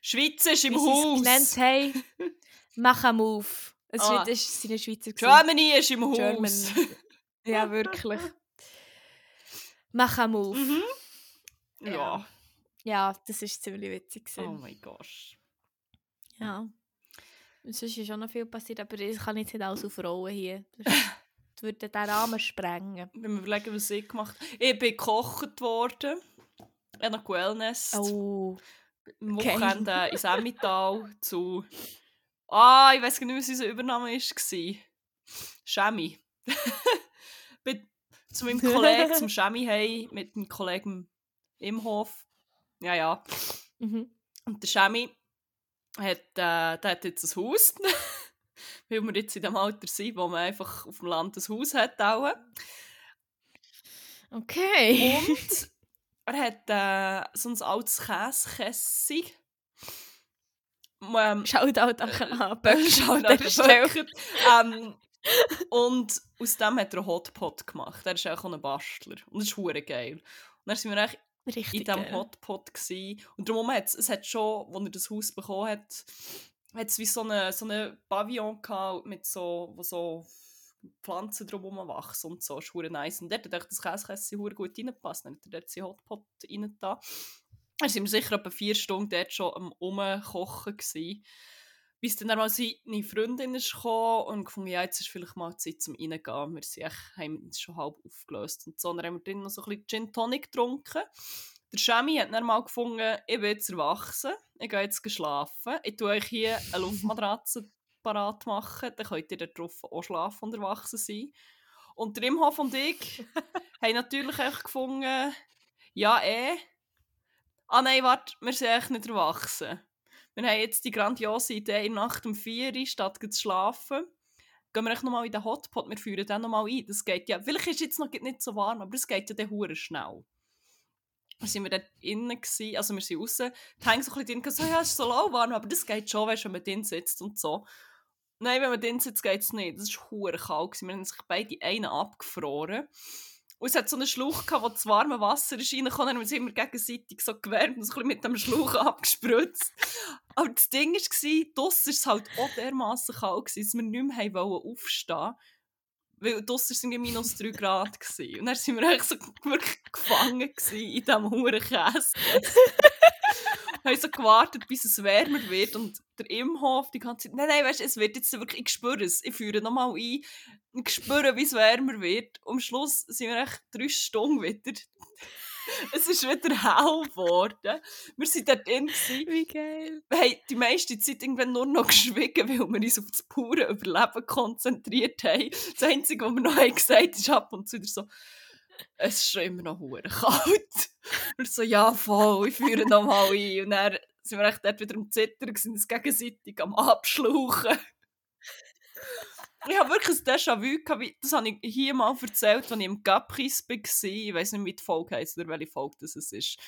Schweiz ist im wie sie es Haus. genannt haben, [laughs] mach einen Move. Es Ah. war seine Schweizer. gewesen. Germany ist im Haus. Germany. [laughs] Ja, wirklich. Mach einen Move. Mhm. Ja. Ja. Ja, das war ziemlich witzig. Oh mein Gott. Ja. Sonst ist auch noch viel passiert, aber ich kann jetzt nicht alles aufrollen hier. [laughs] Das würde den Rahmen sprengen. Wenn wir überlegen, was ich gemacht habe. Ich bin gekocht worden. Ich habe noch Wellness. Oh. Am okay. Wochenende ins Emmental zu... Ah, ich weiß gar nicht, was unser Übernahme war. Schemi. bin [laughs] zu meinem Kollegen, zum [laughs] Schemi hey mit dem Kollegen im Hof. Ja, ja. Mhm. Und der Schemi hat, äh, der hat jetzt ein Haus, [laughs] weil wir jetzt in dem Alter sind, wo man einfach auf dem Land ein Haus hat. Auch. Okay. Und er hat äh, so ein altes Käsekessi. Ähm, an Böcker, Shoutout an. Böcker. [laughs] ähm, und aus dem hat er einen Hotpot gemacht. Er ist auch ein Bastler. Und das ist hure geil. Und dann sind wir eigentlich Richtig in diesem. Hotpot gsi und darum hat es hat schon, als er das Haus bekommen hat, hat es wie so eine, so eine Pavillon gehabt mit so, wo so Pflanzen drumherum wachsen und so, das ist hure nice. Und dort hat echt das Käsekästchen hure gut reingepasst, dann hat er dort seinen Hotpot rein da. Wir sicher etwa vier Stunden dort schon am Umkochen gsi. Bis dann mal seine Freundin ist gekommen und gefunden, ja, jetzt ist vielleicht mal Zeit zum Reingehen. Wir sind echt, haben uns schon halb aufgelöst und so. Dann haben wir drin noch so ein bisschen Gin Tonic getrunken. Der Schemi hat dann mal gefunden, ich bin jetzt erwachsen, ich gehe jetzt schlafen. Ich tue euch hier eine Luftmatratze [laughs] parat machen, dann könnt ihr da drauf auch schlafen und erwachsen sein. Und der Imhoff und ich [laughs] haben natürlich echt gefunden, ja eh, ah nein, warte, wir sind echt nicht erwachsen. Wir haben jetzt die grandiose Idee, in Nacht um 4 Uhr, statt zu schlafen, gehen wir echt nochmal in den Hotpot, wir führen den nochmal ein. Das geht ja, vielleicht ist es jetzt noch nicht so warm, aber es geht ja dann hure schnell. Dann sind wir dort innen gewesen, also wir sind draußen, die hängen so ein bisschen drin, so, ja, es ist so lauwarm, aber das geht schon, weißt, wenn man drin sitzt und so. Nein, wenn man drin sitzt, geht es nicht. Das war hure kalt. Wir haben sich beide einen abgefroren. Und es hat so einen Schlauch gehabt, wo das warme Wasser ist reingekommen, dann haben wir uns immer gegenseitig so gewärmt und so ein mit dem Schlauch [laughs] abgespritzt. Aber das Ding war, draussen war es halt auch dermassen kalt, dass wir nicht mehr haben aufstehen Weil draussen waren minus 3 Grad. Gewesen. Und dann waren wir eigentlich so wirklich gefangen in diesem huren Käse. [laughs] Wir [laughs] haben so gewartet, bis es wärmer wird und der Imhof die ganze Zeit, nein, nein, weißt du, es wird jetzt wirklich, ich spüre es, ich führe nochmal ein, ich spüre, wie es wärmer wird. Und am Schluss sind wir echt drei Stunden wieder, [laughs] es ist wieder hell geworden. Wir waren dort drin. Wie geil. wir haben die meiste Zeit irgendwann nur noch geschwiegen, weil wir uns auf das pure Überleben konzentriert haben. Das Einzige, was wir noch haben gesagt ist ab und zu wieder so, es ist schon immer noch hure kalt. [laughs] Und so, ja voll, ich führe noch mal ein. Und dann sind wir echt dort wieder am Zittern, gewesen, uns gegenseitig am Abschlauchen. Ich habe wirklich ein Déjà-vu das habe ich hier mal erzählt, als ich im Gapris war. Ich weiß nicht, wie die Folge heisst oder welche Folge das ist.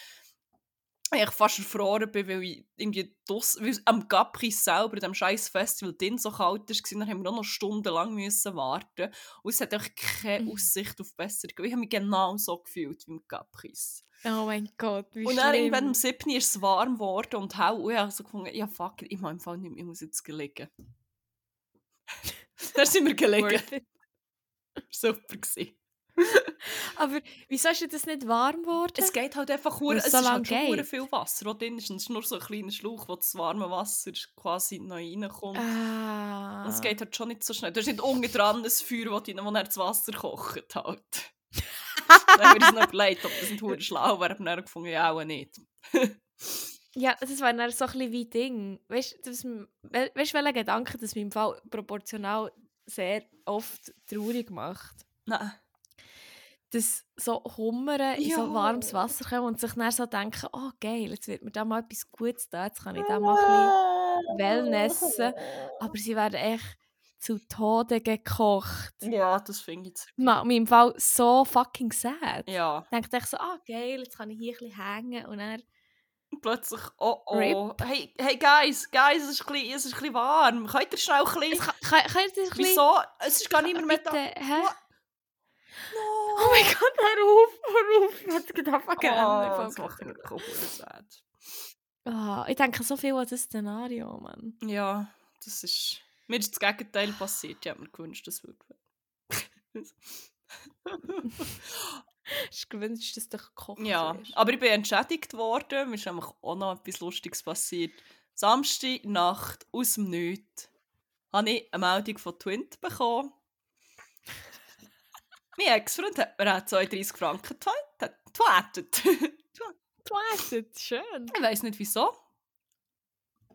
Ich fast erfroren bin, weil ich irgendwie draus, weil am Gapris selber, dem scheiß Festival, drin so kalt war, dann haben wir auch noch stundenlang müssen warten. Und es hat auch keine Mhm. Aussicht auf Besserung. Ich habe mich genau so gefühlt wie im Gapris. Oh mein Gott, wie Und dann schlimm. irgendwann um 7 Uhr ist es warm geworden und hell. Und ich habe so gefunden, ja fuck, ich muss im Fall nicht mehr, ich muss jetzt gelegen. [laughs] dann sind wir gelegen. Super gewesen. [laughs] Aber wieso ist das nicht warm geworden? Es geht halt einfach Weil es es so ist halt schon viel Wasser, das drin ist. Und es ist nur so ein kleiner Schlauch, wo das warme Wasser quasi neu reinkommt. ah. Und es geht halt schon nicht so schnell. Da ist nicht unten dran ein Feuer, wo, die, wo das Wasser kocht halt. [laughs] dann haben wir uns noch überlegt, ob das nicht hure schlau wäre, aber dann gefunden, ja auch nicht. [laughs] Ja, das war dann so ein bisschen wie Ding. Weißt du, we welcher Gedanke das mich im Fall proportional sehr oft traurig macht? Nein. Dass so Hummern in so warmes Wasser kommen und sich dann so denken, oh geil, jetzt wird mir da mal etwas Gutes da, jetzt kann ich da mal ein bisschen Wellnessen. Aber sie werden echt zu Tode gekocht. Ja, das finde ich jetzt. Ma- Mir im Fall so fucking sad. Ja. Ich denke so, ah geil, jetzt kann ich hier ein bisschen hängen und dann plötzlich, oh oh. Rip. Hey, hey guys, guys, es ist, ein bisschen, es ist ein bisschen warm. Könnt ihr schnell ein Es bisschen... kann, kann, kann das bisschen... Wieso? Es ist gar nicht mehr Bitte. No. Oh mein Gott, hör auf, hör auf. Ich hätte gedacht, fuck Oh, das macht mich. Ah, Ich denke so viel an das Szenario, Mann. Ja, das ist... Mir ist das Gegenteil passiert. Ich hätte mir gewünscht, das würde... [laughs] Du gewünscht, dass du gekocht ja, wirst? aber ich bin entschädigt worden. Mir ist nämlich auch noch etwas Lustiges passiert. Samstag Nacht aus dem Nichts habe ich eine Meldung von Twint bekommen. Mein Ex-Freund hat mir auch 32 Franken getweetet. [laughs] Twattet, schön. ich weiß nicht wieso.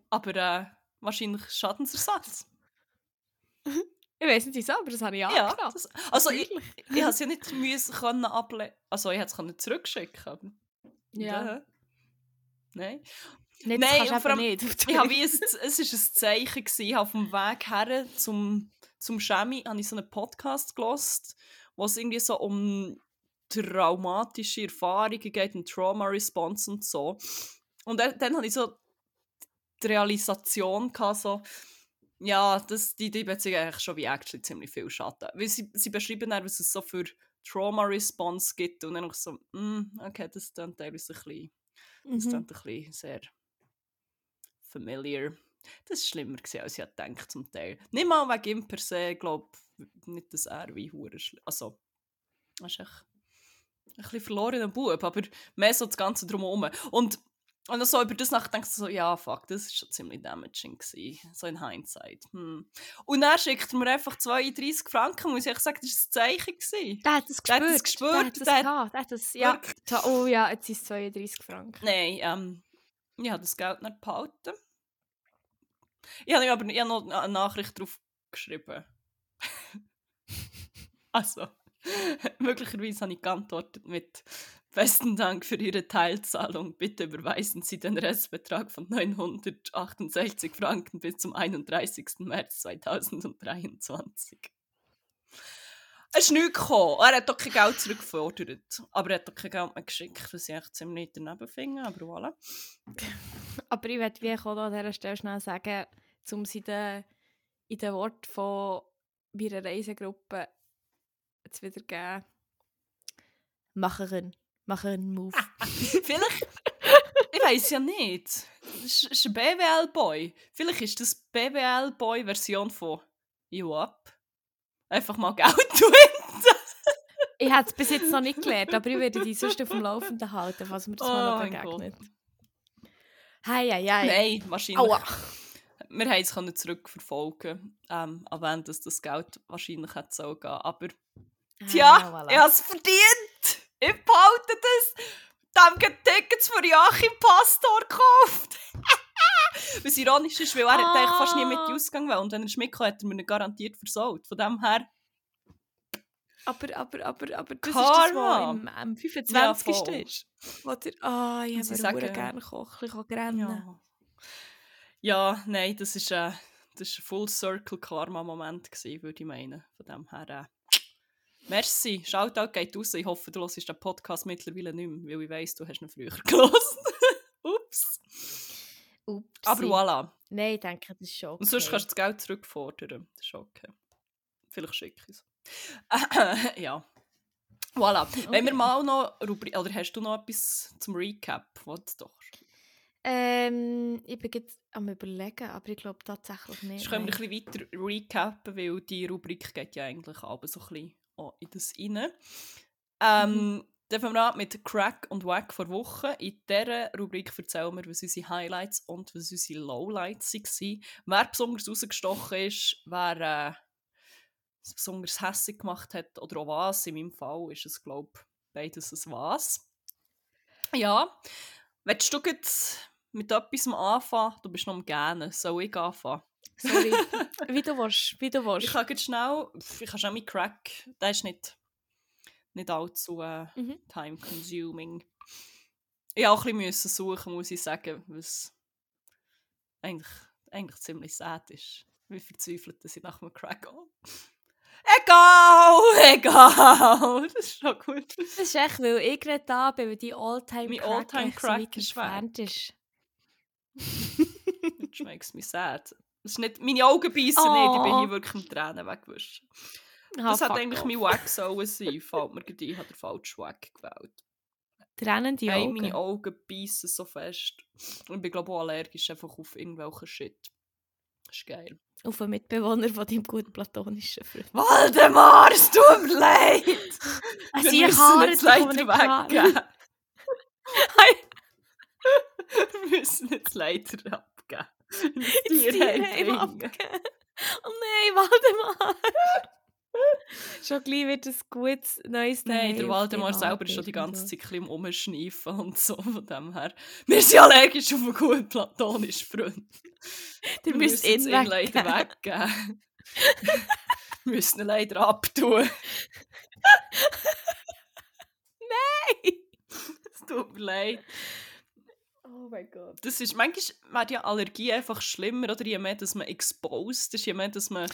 Aber äh, wahrscheinlich Schadensersatz. Ich weiß nicht wieso, aber das habe ich Ja, angenommen. das, also ich, ich konnte es ja nicht müssen können ablehnen. Also ich hätte es können zurückschicken. aber- Ja. Nein. Nein, Nein, das kannst vor du allem- nicht. Ich habe wie ein, es ist ein Zeichen gewesen. Ich auf dem Weg her zum, zum Chemie habe ich so einen Podcast gelost, wo es irgendwie so um traumatische Erfahrungen geht und Trauma Response und so. Und dann, dann habe ich so die Realisation gehabt, so, ja, das, die, die Beziehung eigentlich schon wie actually ziemlich viel Schatten. Weil sie, sie beschreiben dann, was es so für Trauma Response gibt und dann auch so, mm, okay, das dann teilweise ein bisschen das Mhm. klingt ein bisschen sehr familiar. Das war schlimmer, gewesen, als ich gedacht zum Teil. Nicht mal wegen ihm per se, ich glaube nicht, dass er wie hure schlimm... Also, er ist echt ein bisschen verlorener Bub, aber mehr so das Ganze drumherum. Und wenn du so über das nachdenkst, so, ja, fuck, das war schon ziemlich damaging, gewesen, so in Hindsight. Hm. Und er schickt mir einfach 32 Franken, muss ich sagen, das war ein Zeichen. Gewesen. Der hat es Der hat gespürt. es gespürt, Der hat es gehabt. Der hat es, ja. Wirklich. Ta- Oh ja, jetzt sind es 32 Franken. Nein, ähm, ich habe das Geld nicht behalten. Ich habe aber ich habe noch eine Nachricht drauf geschrieben. Also, [laughs] möglicherweise habe ich geantwortet mit Besten Dank für Ihre Teilzahlung. Bitte überweisen Sie den Restbetrag von 968 Franken bis zum 31. März 2023. Es ist nichts gekommen. Er hat doch kein Geld zurückgefordert. Aber er hat doch kein Geld mehr geschickt, was ich echt ziemlich daneben finde. Aber voilà. Aber ich möchte wie auch noch an dieser Stelle schnell sagen, um es in den, in den Worten von meiner Reisegruppe zu wiedergeben. Machen. Machen einen Move. Vielleicht. [laughs] ich weiß ja nicht. Es ist- ein BWL-Boy. Vielleicht ist das BWL-Boy-Version von You Up. Einfach mal Geld [laughs] tun. ich habe es bis jetzt noch nicht gelernt, aber ich werde dich sonst auf dem Laufenden halten, falls mir das Oh mal noch begegnet. Hei, hei, hei. Nein, wahrscheinlich. Aua. Wir haben es zurückverfolgen ähm, an wen das, das Geld wahrscheinlich hätte so gehen. Aber tja, Ah, voilà. ich habe es verdient. Ich behalte das. Dem gibt Tickets für Joachim Pastor gekauft. [laughs] Was ironisch ist, weil er hat eigentlich fast nie mit Ah. wollen. Und wenn er mitgekommen, hat er mir garantiert versaut. Von dem her, Aber, aber, aber, aber das Karma. ist das, was im, am 25. Ja, ist. Wo der, ah, ich Und sie würde sagen- gerne kochen, rennen. ja. ja, nein, das ist, äh, das ist ein Full-Circle-Karma-Moment, würde ich meinen. Von dem her, äh, merci. Shoutout geht raus. Ich hoffe, du hörst den Podcast mittlerweile nicht mehr, weil ich weiss, du hast ihn früher [laughs] gelesen. Ups. Upsi. Aber voilà. Nein, ich denke, das ist schon okay. Und sonst kannst du das Geld zurückfordern. Das ist okay. Vielleicht schicke ich es. [laughs] ja. Voilà. Wenn wir Okay. mal noch Rubrik. Oder hast du noch etwas zum Recap? Was doch. Ähm, ich bin jetzt am überlegen, aber ich glaube tatsächlich nicht. Jetzt können wir ein bisschen weiter recappen, weil die Rubrik geht ja eigentlich aber so ein bisschen auch in das rein. Ähm, Dann fangen wir an mit Crack und Wack vor Woche. In dieser Rubrik erzählen wir, was unsere Highlights und was unsere Lowlights waren. Wer besonders rausgestochen ist, wer äh, es besonders hässlich gemacht hat oder auch was. In meinem Fall ist es, glaube ich, beides ein Was. Ja, willst du jetzt mit etwas anfangen? Du bist noch am Gähnen. Soll ich anfangen? Sorry. [laughs] wie du willst, wie du Ich willst. kann jetzt schnell, ich kann schnell mit Crack, der ist nicht, nicht allzu äh, Mhm. time consuming. Ich auch ein bisschen suchen, muss ich sagen, was eigentlich, eigentlich ziemlich sad ist. Wie verzweifelt dass ich nach einem Crack gehe. Egal, [laughs] egal, das ist schon gut. Das ist echt, weil ich gerade da bin, weil die Alltime Crack All-Time echt so Crack weit ist weg. entfernt ist. [laughs] Das makes me sad. Das ist nicht, meine Augen beißen nicht, ich bin Oh. hier wirklich mit Tränen weggewischt. Ah, Das hat eigentlich off. mein Wack sollen sein, fällt mir gerade ein, ich habe den falschen Wack gewählt. Tränende Hey, Augen. meine Augen beißen so fest. Und ich bin glaube auch allergisch einfach auf irgendwelchen Shit. Das ist geil. Auf einen Mitbewohner von deinem guten platonischen Freund. Waldemar, es tut mir leid! [laughs] Also Wir ich müssen jetzt leider weggeben. Wir müssen jetzt leider abgeben. Ins Tierheim abgeben. Oh nein, Waldemar! [laughs] schon gleich wird ein gutes neues Nein, der Daheim Waldemar selber ist schon die ganze Zeit bisschen am Umschneifen und so von dem her. Wir sind allergisch auf einen guten platonischen Freund. [laughs] Ihr müsst ihn ihn leider weggeben. [laughs] Wir müssen ihn leider abtun. Nein! Es tut mir leid. Oh mein Gott. Das ist, manchmal wird ja Allergie einfach schlimmer, oder je mehr, dass man exposed ist, je mehr, dass man...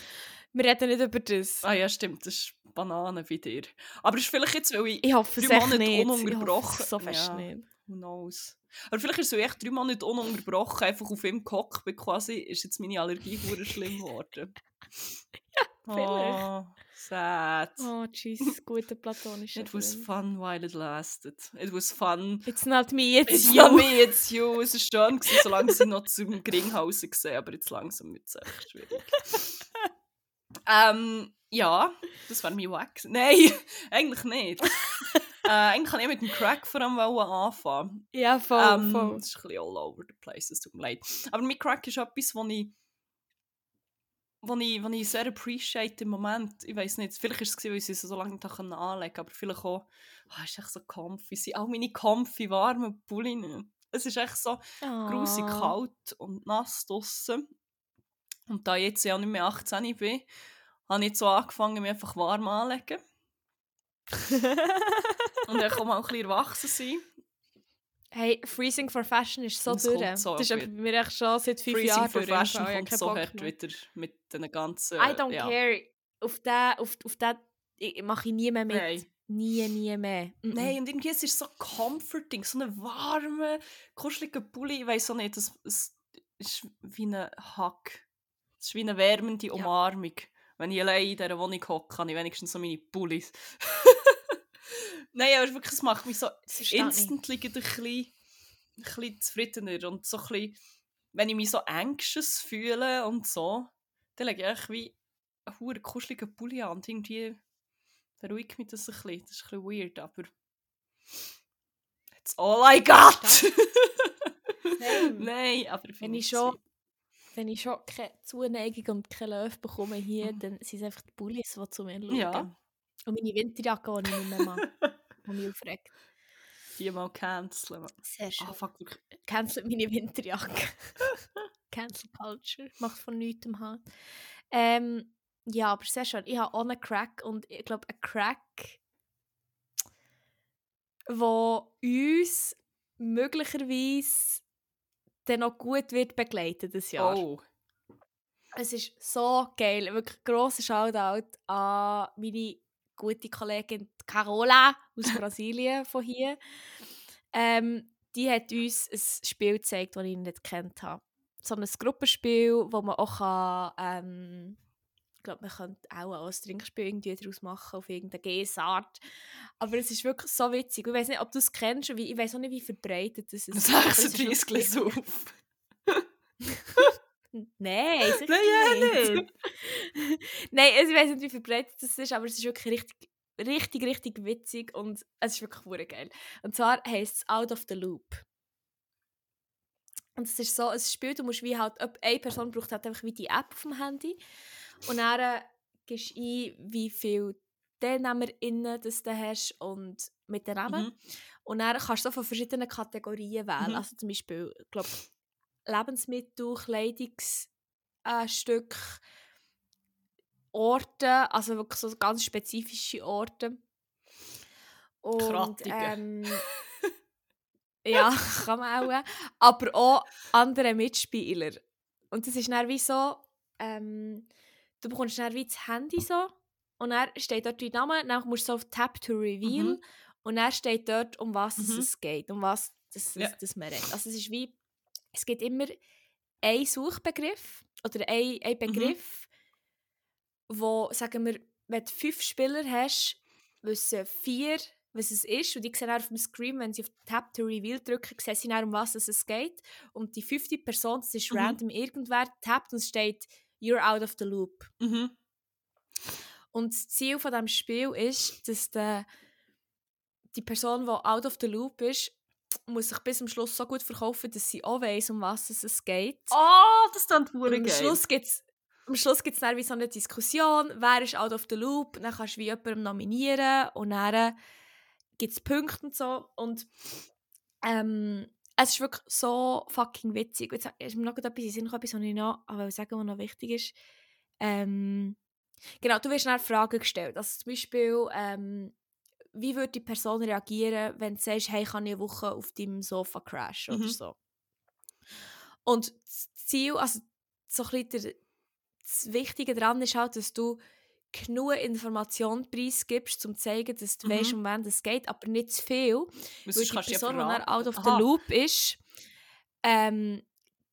Wir reden nicht über das. Ah ja, stimmt, das ist Banane bei dir. Aber es ist vielleicht jetzt, weil ich, Ich hoffe es drei Monate nicht. Ich ununterbrochen... hoffe es so fest ja, nicht. Who knows. Aber vielleicht ist es so echt drei Monate ununterbrochen, einfach auf ihm gehockt bin quasi, ist jetzt meine Allergie schlimm geworden. [laughs] vielleicht. Oh, sad. Oh, jeez, guter platonischer It was fun while it lasted. It was fun. It's not me, it's It's you. not me, it's you. Es war schön, gewesen, solange sie noch zum [laughs] Gringhausen gesehen aber jetzt langsam wird es echt schwierig. [laughs] ähm, ja, das war mein Wack. Nein, [laughs] eigentlich nicht. äh, eigentlich kann ich mit dem Crack vor allem anfangen. Ja, voll, Ähm, voll. Das ist ein bisschen all over the place, es tut mir leid. Aber mit Crack ist etwas, was ich, was ich, was ich sehr appreciate im Moment. Ich weiß nicht, vielleicht war es, weil ich sie so lange nicht anlegen konnte, aber vielleicht auch, es ist echt so comfy. Sie auch meine comfy warmen Pullen. Es ist echt so grusig Ah. kalt und nass draussen. Und da ich jetzt ja nicht mehr 18 bin, habe ich jetzt so angefangen, mich einfach warm anzulegen. [laughs] Und dann kann man auch ein bisschen erwachsen sein. Hey, Freezing for Fashion ist so Das durch. so das ist bei mir echt schon seit fünf Freezing Jahren for durch. Fashion. Ich kommt so hart wieder mit den ganzen... I don't ja. care. Auf den, auf, auf mache ich nie mehr mit. Nein. Nie, nie mehr. Mm-mm. Nein, und irgendwie es ist es so comforting, so eine warme, kuschelige Pulli. Ich weiß auch nicht, es, ist wie ein Hack. Es ist wie eine wärmende Umarmung. Wenn ich allein in dieser Wohnung hocke, habe ich wenigstens so meine Pullis. [laughs] Nein, aber wirklich, es macht mich so instantly ein bisschen, ein bisschen zufriedener. Und so ein bisschen, wenn ich mich so anxious fühle und so, dann lege ich echt wie einen hohen kuscheligen Pulli an. Und irgendwie beruhigt mich das ein bisschen. Das ist ein bisschen weird, aber... That's all I got! [laughs] Nein, aber Wenn ich schon, wenn ich schon keine Zuneigung und keine Löwe bekomme hier, dann sind es einfach die Bullies, die zu mir schauen. Ja, Und meine Winterjacke, die ich nicht mehr mag, [laughs] die mich aufregt. die mal canceln. Sehr schön. Ah, fuck, wirklich. Cancelt meine Winterjacke. [laughs] Cancel Culture. Macht von nichts halt. Ähm, ja, aber sehr schön. Ich habe auch einen Crack und ich glaube, ein Crack, wo uns möglicherweise dann noch gut wird begleiten das Jahr. Oh. Es ist so geil. Wirklich grosser Shoutout an meine gute Kollegin Carola aus Brasilien von hier. Ähm, die hat uns ein Spiel gezeigt, das ich nicht kennt habe. So ein Gruppenspiel, wo man auch kann, ähm, ich glaube, man könnte auch ein Trinkspiel irgendwie daraus machen, auf irgendeine Gesart. Aber es ist wirklich so witzig. Ich weiß nicht, ob du es kennst, ich weiß auch nicht, wie verbreitet das ist. [laughs] aber es ist 36 wirklich- Gläser auf. [laughs] Nein, sicher Nein, ja, nicht. [laughs] Nein, also ich weiß nicht, wie verbreitet das ist, aber es ist wirklich richtig, richtig, richtig witzig und es ist wirklich geil. Und zwar heisst es Out of the Loop. Und es ist so ein Spiel, du musst wie halt, ob- eine Person braucht halt einfach wie die App auf dem Handy und dann äh, gibst du ein, wie viel TeilnehmerInnen das du hast und mit den Namen. Mhm. Und dann kannst du so von verschiedenen Kategorien wählen. Mhm. Also zum Beispiel, ich glaube, Lebensmittel, Kleidungsstück, Orte, also wirklich so ganz spezifische Orte. Und, Krattigen. ähm, [laughs] ja, kann man auch. Aber auch andere Mitspieler. Und das ist dann wie so, ähm, du bekommst dann wie das Handy so und dann steht dort dein Name, dann musst du so auf Tap to Reveal Mhm. und dann steht dort, um was Mhm. es geht, um was das, das, Ja. das man redet. Also es ist wie, es gibt immer einen Suchbegriff oder ein, Mhm. Begriff, wo, sagen wir, wenn du fünf Spieler hast, wissen vier, was es ist und die sehen dann auf dem Screen, wenn sie auf Tap to Reveal drücken, sehen sie dann, um was es geht und die fünfte Person, das ist Mhm. random irgendwer, tappt und steht «You're out of the loop». Mhm. Und das Ziel von diesem Spiel ist, dass der, die Person, die out of the loop ist, muss sich bis zum Schluss so gut verkaufen, dass sie auch weiss, um was es geht. Oh, das klingt Und hure am. Schluss gibt's am Schluss gibt es dann wie so eine Diskussion, wer ist out of the loop, dann kannst du wie jemanden nominieren und dann gibt es Punkte und so und ähm, es ist wirklich so fucking witzig. Jetzt ist mir noch etwas in Sinn gekommen, etwas, was ich noch aber sagen, was noch wichtig ist. Ähm, genau, du wirst dann Fragen gestellt. Also zum Beispiel, ähm, wie würde die Person reagieren, wenn du sagst, hey, kann ich eine Woche auf deinem Sofa crashen Mhm. oder so. Und das Ziel, also so ein bisschen der, das Wichtige daran ist halt, dass du genug Information preisgibst, um zu zeigen, dass du Mhm. weißt, um wen es geht, aber nicht zu viel. Weil die Person, die out of the loop ist, ähm,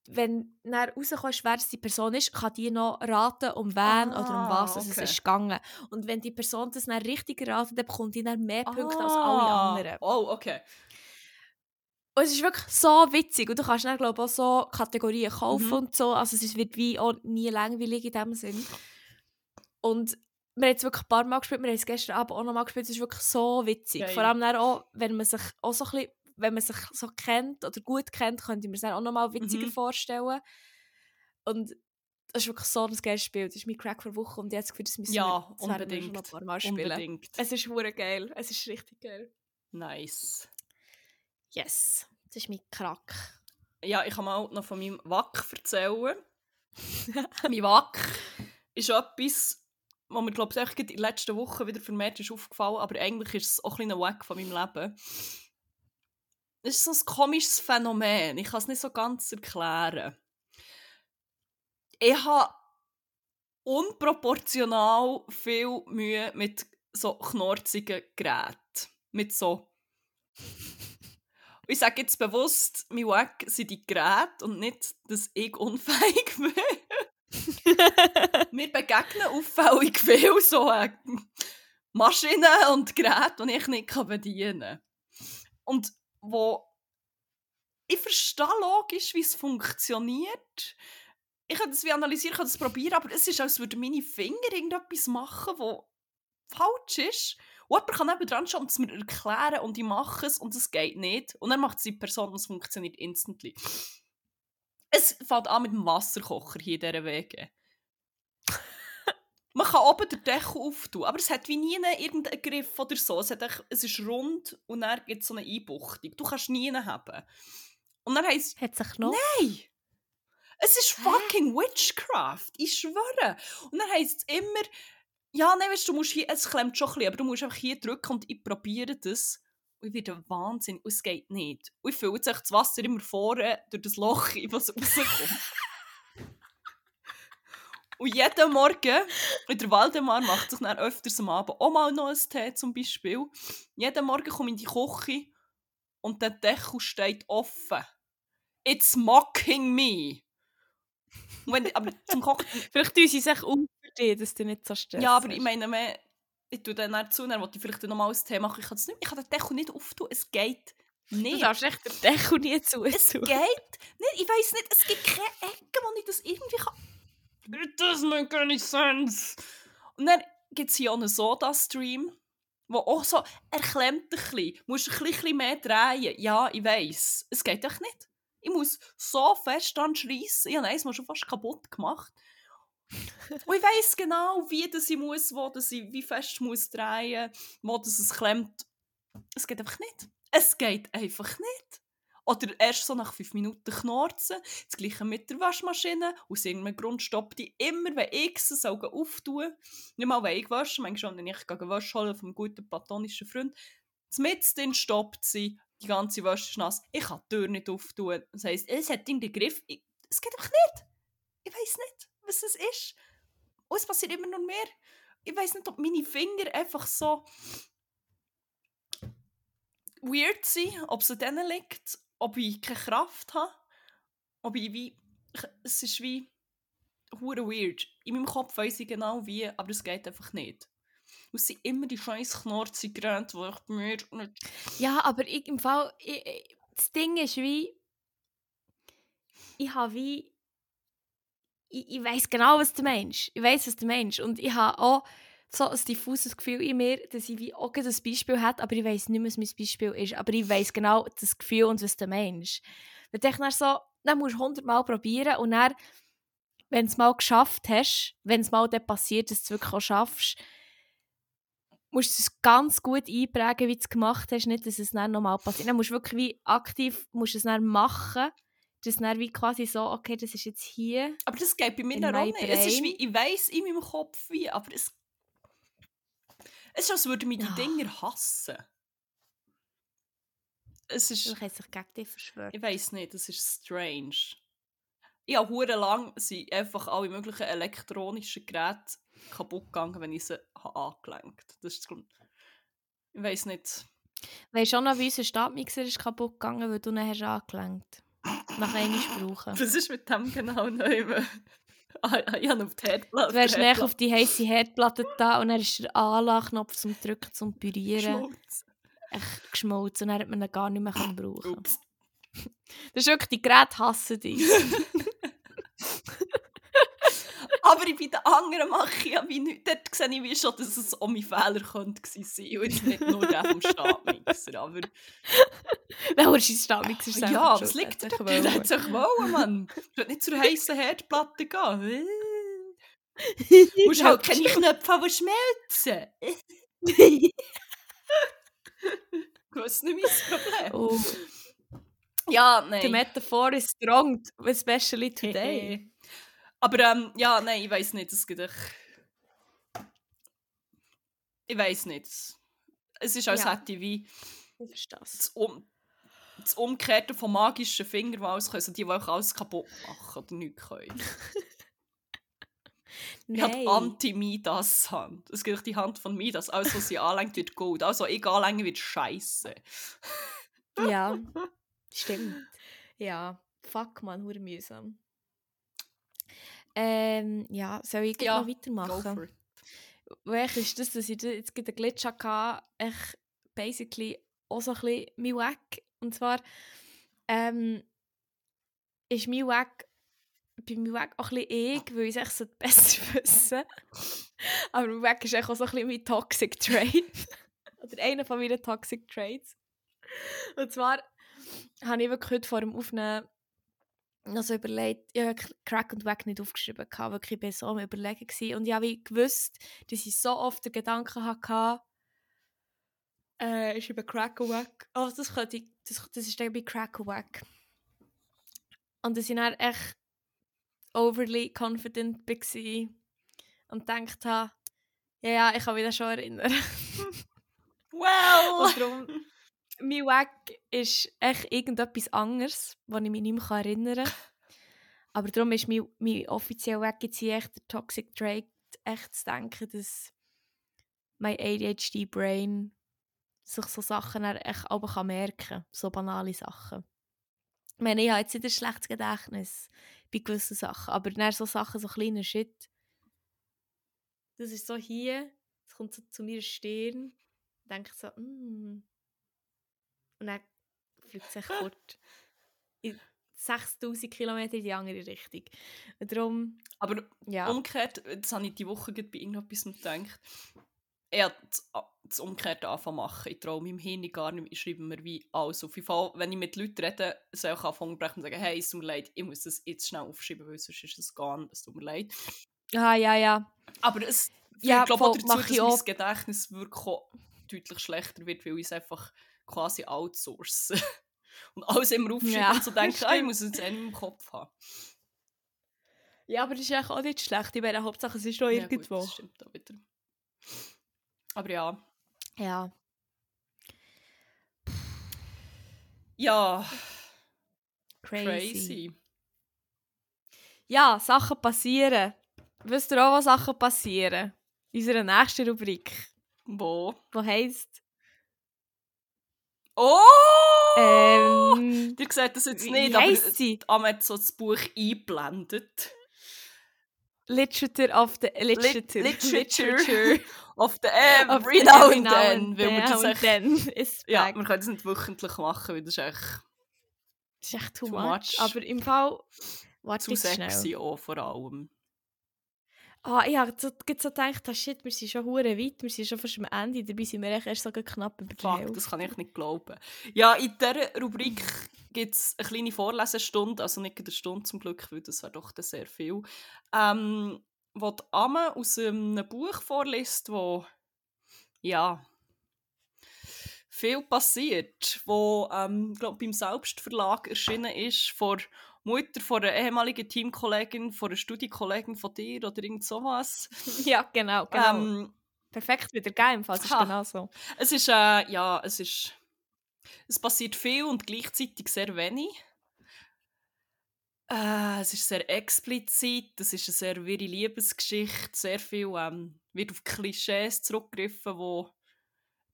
wenn dann rauskommst, wer es die Person ist, kann die noch raten, um wen oder um Ah, was es okay. ist gegangen. Und wenn die Person das dann richtig erraten, dann bekommt die dann mehr Punkte als alle Ah. anderen. Oh, okay. Und es ist wirklich so witzig. Und du kannst dann, glaube ich, auch so Kategorien kaufen Mhm. und so. Also es wird wie auch nie langweilig in dem Sinn. Und wir haben es wirklich ein paar Mal gespielt. Wir haben es gestern Abend auch noch mal gespielt. Es ist wirklich so witzig. Geil. Vor allem dann auch, wenn man sich auch so ein bisschen, wenn man sich so kennt oder gut kennt, könnte man es dann auch noch mal witziger Mhm. vorstellen. Und das ist wirklich so ein geiles Spiel. Das ist mein Crack vor Woche und jetzt Gefühl, das müssen Ja, wir, unbedingt. noch ein paar Mal spielen. Unbedingt. Es ist hure geil. Es ist richtig geil. Nice. Yes. Das ist mein Crack. Ja, ich kann mal noch von meinem Wack erzählen. [laughs] mein Wack ist etwas, was mir, glaube ich, in den letzten Wochen wieder vermehrt ist aufgefallen, aber eigentlich ist es auch ein kleiner Wack von meinem Leben. Es ist so ein komisches Phänomen. Ich kann es nicht so ganz erklären. Ich habe unproportional viel Mühe mit so knorzigen Geräten. Mit so ich sage jetzt bewusst, mein Wack sind die Geräte und nicht, dass ich [laughs] unfähig bin. Mir begegnen auffällig viel so äh, Maschinen und Geräte, die ich nicht bedienen kann. Und wo ich verstehe logisch, wie es funktioniert. Ich kann das wie analysieren, kann das probieren, aber es ist, als würden meine Finger irgendetwas machen, wo falsch ist. Und jemand kann dran stehen und es mir erklären und ich mache es und es geht nicht. Und dann macht es die Person und es funktioniert instantly. Es fängt an mit dem Wasserkocher hier in dieser Wege. Man kann oben den Deckel auftun, aber es hat wie nie irgendeinen Griff oder so. Es, hat es ist rund und dann gibt es so eine Einbuchtung. Du kannst nie haben. Und dann heisst Hat sich noch? Nein! Es ist fucking Witchcraft, ich schwöre. Und dann heisst es immer, ja, nein, weißt, du du musst hier, es klemmt schon ein bisschen, aber du musst einfach hier drücken und ich probiere das. Und ich werde Wahnsinn und es geht nicht. Und ich fülle sich das Wasser immer vorne durch das Loch, in [laughs] was rauskommt. Und jeden Morgen, und der Waldemar macht sich dann öfters am Abend auch mal noch einen Tee zum Beispiel. Jeden Morgen komme ich in die Küche und der Deckel steht offen. It's mocking me. Wenn, aber zum Kochen... [laughs] Vielleicht tun sie sich um für dich, dass du nicht so stresst. Ja, aber ich meine, mehr, ich tue dann zu, dann will ich vielleicht noch mal ein Tee machen. Ich kann das nicht, ich kann den Deckel nicht auftun. Es geht Du nicht. darfst echt den Deckel nie zu Es geht nicht. Ich weiß nicht, es gibt keine Ecke, wo ich das irgendwie kann... Doesn't make any sense. Und dann gibt es hier auch einen Soda-Stream, wo auch so, er klemmt ein bisschen. Musst ein bisschen mehr drehen. Ja, ich weiß. Es geht doch nicht. Ich muss so fest dran. Ich habe eins mal schon fast kaputt gemacht. Und ich weiss genau, wie das ich muss, wo das ich, wie fest muss drehen, wo das es klemmt. Es geht einfach nicht. Es geht einfach nicht. Oder erst so nach fünf Minuten knorzen. Das gleiche mit der Waschmaschine. Aus irgendeinem Grund stoppt die immer, wenn ich sie soll auftun Nicht mal, wenn ich wasche, manchmal schon, wenn ich Wäsche holen vom guten platonischen Freund. Mitten stoppt sie, die ganze Wäsche ist nass. Ich kann die Tür nicht auftun. Das heisst, es hat den Griff. Es geht einfach nicht. Ich weiß nicht, was es ist. Und es passiert immer noch mehr. Ich weiß nicht, ob meine Finger einfach so weird sind, ob es an denen liegt, ob ich keine Kraft habe, ob ich wie... Es ist wie... hure weird. In meinem Kopf weiss ich genau wie, aber es geht einfach nicht. Es sind immer die scheiß knorzigen Geräte, die ich bei mir nicht... Ja, aber ich, im Fall, ich, ich, das Ding ist wie, ich habe wie, ich, ich weiß genau, was du meinst. Ich weiß, was du meinst. Und ich habe auch so ein diffuses Gefühl in mir, dass ich wie auch ein Beispiel habe, aber ich weiß nicht mehr, was mein Beispiel ist. Aber ich weiß genau das Gefühl und was du meinst. Wenn du dann so, dann musst du hundertmal probieren und dann, wenn du es mal geschafft hast, wenn es mal dann passiert, dass du es wirklich auch schaffst, musst du es ganz gut einprägen, wie du es gemacht hast, nicht, dass es dann nochmal passiert. Dann musst du wirklich wie aktiv musst es dann machen, dass dann wie quasi so, okay, das ist jetzt hier. Aber das geht bei mir auch nicht. Es ist wie, ich weiss in meinem Kopf wie, aber es... Es ist, als würden mich die Ah. Dinger hassen. es ist, hat sich gegen dich verschwört. ich weiß nicht, das ist strange. Ich habe hure lang sind einfach alle möglichen elektronischen Geräte kaputt gegangen, wenn ich sie habe angelenkt. Das ist das Grund. Ich weiß nicht. Weißt du auch noch, wie unser Stabmixer ist kaputt gegangen, weil du ihn hast angelenkt Nach einmal brauchen. [laughs] Was ist mit dem genau neu? [laughs] ah, ich habe auf die Herdplatte. Du wärst näher auf die heiße Herdplatte da und dann ist der Anlageknopf zum Drücken, zum Pürieren Schmutz. echt geschmolzen und dann hat man ihn gar nicht mehr können brauchen. [laughs] Das ist wirklich, die Geräte hassen dich. [laughs] Aber bei den anderen mache ich ja wie nichts. Dort sehe ich wie schon, dass es auch mein Fehler könnte gewesen sein und nicht nur der vom Stabmixer. Aber [laughs] holst du deinen Stabmixer selber ja, was liegt dort? wollen. hat sich wollen, [laughs] Mann. Du willst nicht zur heißen Herdplatte gehen. Du musst halt keine [laughs] Knöpfe die schmelzen. Das ist nicht mein Problem. oh, Ja, the nein. metaphor is strong, especially today. Aber ähm, ja, nein, ich weiß nicht, es gibt echt... Ich weiß nicht. Es ist, als Ja. hätte ich wie Ich verstehe es. das, um das Umkehrte von magischen Fingern, die alles können, also die, die auch alles kaputt machen oder nichts können. [laughs] Ich habe Nein. Anti-Midas-Hand. Es gibt die Hand von Midas. Alles, was sie anlenkt, wird gut. Also, ich anlenken wird scheiße. Ja, [laughs] stimmt. Ja, fuck man, hure mühsam. Ähm, ja, soll ich Ja, noch weitermachen? Welch ist das, dass ich jetzt gerade einen Glitch hatte, echt basically auch so ein bisschen mein Wack. Und zwar ähm, ist mein Wack bei meinem Wack auch ein bisschen ich, weil ich es echt [laughs] besser wissen. Aber mein Wack ist echt auch so ein bisschen mein Toxic [laughs] Trait. Oder einer von meinen Toxic Traits. Und zwar habe ich wirklich heute vor dem Aufnehmen noch so überlegt, ich habe Crack und Wack nicht aufgeschrieben, gehabt, wirklich ich war so am überlegen gewesen. und ich habe gewusst, dass ich so oft den Gedanken hatte, äh, ich über Crack und Wack. Oh, das, könnte ich, das, das ist bei Crack und Wack. Und dass ich dann echt overly confident war und gedacht habe, ja, ja, ich kann mich das schon erinnern. [laughs] Well! Und darum, mein Wack ist echt irgendetwas anderes, was ich mich nicht mehr erinnern kann. [laughs] Aber darum ist mein, mein offizieller Wack jetzt hier echt der Toxic Trait, echt zu denken, dass mein ADHD-Brain sich so Sachen echt aber kann merken kann. So banale Sachen. Ich meine, ich habe jetzt nicht ein schlechtes Gedächtnis bei gewissen Sachen, aber dann so Sachen, so kleine Shit. Das ist so hier, es kommt so zu mir Stirn denke ich so, mm. Und dann fliegt es. [laughs] In 6000 Kilometer in die andere Richtung. Und darum, Aber ja. umgekehrt, das habe ich die Woche bei irgendetwas gedacht. Hat das, das Umgekehrte anfangen machen. Ich traue meinem Hirn gar nicht. Ich schreibe mir wie alles auf. jeden Fall, wenn ich mit Leuten rede, soll ich anfangen brechen und sagen, hey, es tut mir leid, ich muss das jetzt schnell aufschreiben, weil sonst ist es gone, es tut mir leid. Ah, ja, ja. Aber es Ja, führt, glaube voll, ich, dazu, dass ich mein auch. Gedächtnis wirklich auch deutlich schlechter wird, weil ich es einfach quasi outsource. [laughs] und alles immer aufschreiben Ja, und so denke, ah, ich muss es jetzt eh im Kopf haben. Ja, aber das ist eigentlich auch nicht schlecht. Ich meine, Hauptsache es ist noch Ja, gut, irgendwo. das stimmt auch wieder. Aber ja. ja. Ja, Crazy. crazy. Ja, Sachen passieren. Wisst ihr auch, was Sachen passieren? In unserer nächsten Rubrik, Wo? die heisst... Oh! Ähm, Ihr seht das jetzt nicht, aber sie? Am hat so das Buch eingeblendet. Literature of the... Literature. Literature. Of the Of every now and then. Weil wir das echt, then [laughs] ja, wir können das nicht wöchentlich machen, weil das ist echt Das ist echt too, Too much. much. Aber im Fall... Warte zu jetzt schnell. sexy auch vor allem. Ah, ich habe so, so gedacht, ah, shit, wir sind schon hure weit, wir sind schon fast am Ende, dabei sind wir erst so knapp über die Fuck, Hälfte. das kann ich nicht glauben. Ja, in dieser Rubrik gibt es eine kleine Vorlesestunde, also nicht eine Stunde zum Glück, weil das wäre doch sehr viel, ähm, wo die Amme aus einem Buch vorliest, wo ja viel passiert, wo ähm, glaub, beim Selbstverlag erschienen ist, vor Mutter von einer ehemaligen Teamkollegin, von einer Studienkollegin von dir oder irgend sowas. [laughs] Ja, genau, genau. Ähm, Perfekt wieder gegeben, im Fall, ist genau so. Es ist, äh, ja, es ist Es passiert viel und gleichzeitig sehr wenig. Äh, es ist sehr explizit, es ist eine sehr wirre Liebesgeschichte, sehr viel ähm, wird auf Klischees zurückgegriffen, die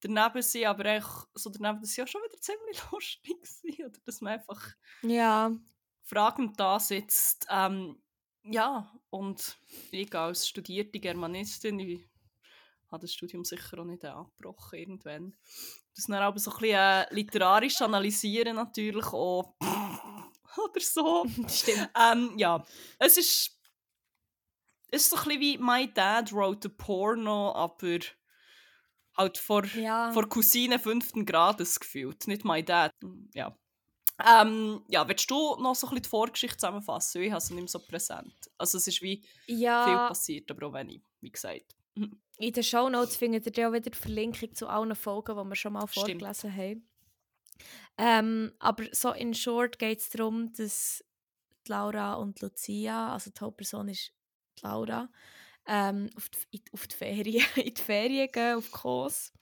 daneben sind, aber eigentlich so daneben, dass sie ja schon wieder ziemlich [laughs] lustig sind, oder dass man einfach Ja. Fragend da sitzt. Ähm, ja, und ich als studierte Germanistin, ich habe das Studium sicher auch nicht abgebrochen irgendwann. Das dann aber so ein bisschen äh, literarisch analysieren natürlich auch [laughs] oder so. [laughs] Stimmt. Ähm, ja, es ist es ist so ein bisschen wie «My Dad wrote a Porno», aber halt vor, Ja. vor Cousine fünften Grades gefühlt, nicht «My Dad». Ja. Ähm, ja, willst du noch so ein bisschen die Vorgeschichte zusammenfassen? Ich habe sie nicht mehr so präsent. Also es ist wie viel Ja, passiert, aber auch wenig, wie gesagt. [laughs] in den Shownotes findet ihr ja auch wieder die Verlinkung zu allen Folgen, die wir schon mal Stimmt. vorgelesen haben. Ähm, aber so in short geht es darum, dass Laura und Lucia, also die Hauptperson ist die Laura, ähm, auf, die, auf die Ferien, [laughs] in die Ferien gehen, auf Kos.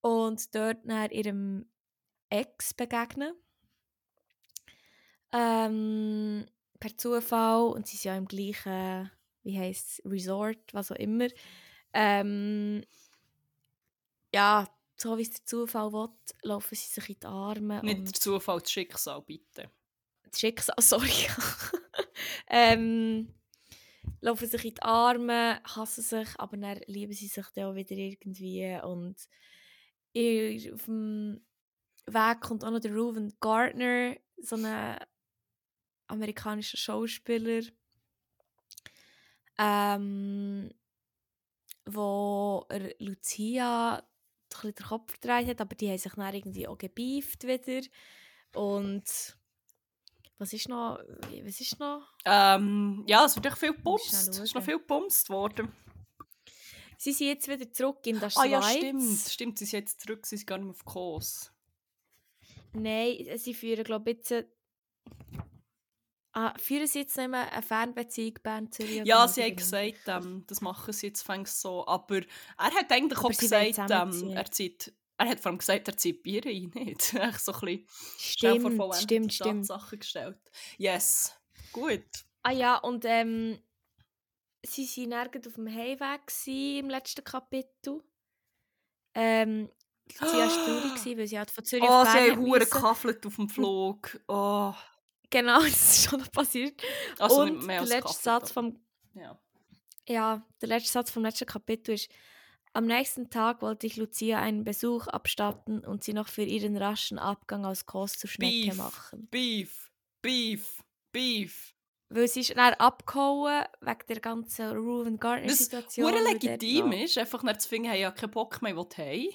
Und dort nach ihrem Ex begegnen. Ähm, per Zufall. Und sie sind ja im gleichen, wie heisst es, Resort, was auch immer. Ähm, ja, so wie es der Zufall will, laufen sie sich in die Arme. Nicht der Zufall, das Schicksal, bitte. das Schicksal, [laughs] sorry. ähm, laufen sich in die Arme, hassen sich, aber dann lieben sie sich dann auch wieder irgendwie. Und auf dem Weg kommt auch noch der Reuven Gardner, so ein amerikanischer Schauspieler, ähm, wo er Lucia den Kopf verdreht hat, aber die haben sich dann irgendwie auch gebieft wieder. Und was ist noch? Was ist noch? Ähm, ja, es wird echt viel schnell Es ist noch viel gepumst worden. Sie sind jetzt wieder zurück in der Ah Schweiz. ja, stimmt. Stimmt, sie sind jetzt zurück, sie sind gar nicht mehr auf Kurs. Nein, sie führen, glaube ich, jetzt. Ah, führen sie jetzt nicht mehr eine Fernbeziehung Bern Zürich? Ja, sie haben gesagt, ähm, das machen sie jetzt fängst so. Aber er hat eigentlich Aber auch sie gesagt, ähm, er zieht. Er hat vor allem gesagt, er zieht Bier ein, nicht? Echt so ein bisschen schnell vor Stimmt, stimmt, stimmt. Tatsachen gestellt. Yes. Gut. Ah ja, und ähm, sie waren nirgends auf dem Heimweg im letzten Kapitel. Ähm, sie war traurig, [gasps] weil sie halt von Zürich Oh, auf sie Bern haben hat hure müssen. gekaffelt auf dem Flug. Oh. Genau, [laughs] das ist schon noch passiert. Also und der letzte gekaffelt, Satz vom Ja. Ja, der letzte Satz vom letzten Kapitel ist: Am nächsten Tag wollte ich Lucia einen Besuch abstatten und sie noch für ihren raschen Abgang aus Kos zur Schnecke Beef. machen. Beef. Beef. Beef. Weil sie ist dann abgehauen wegen der ganzen Ruven Gardner-Situation. dort legitim ist, einfach nicht zu finden, hey, ja keinen Bock mehr, was hey.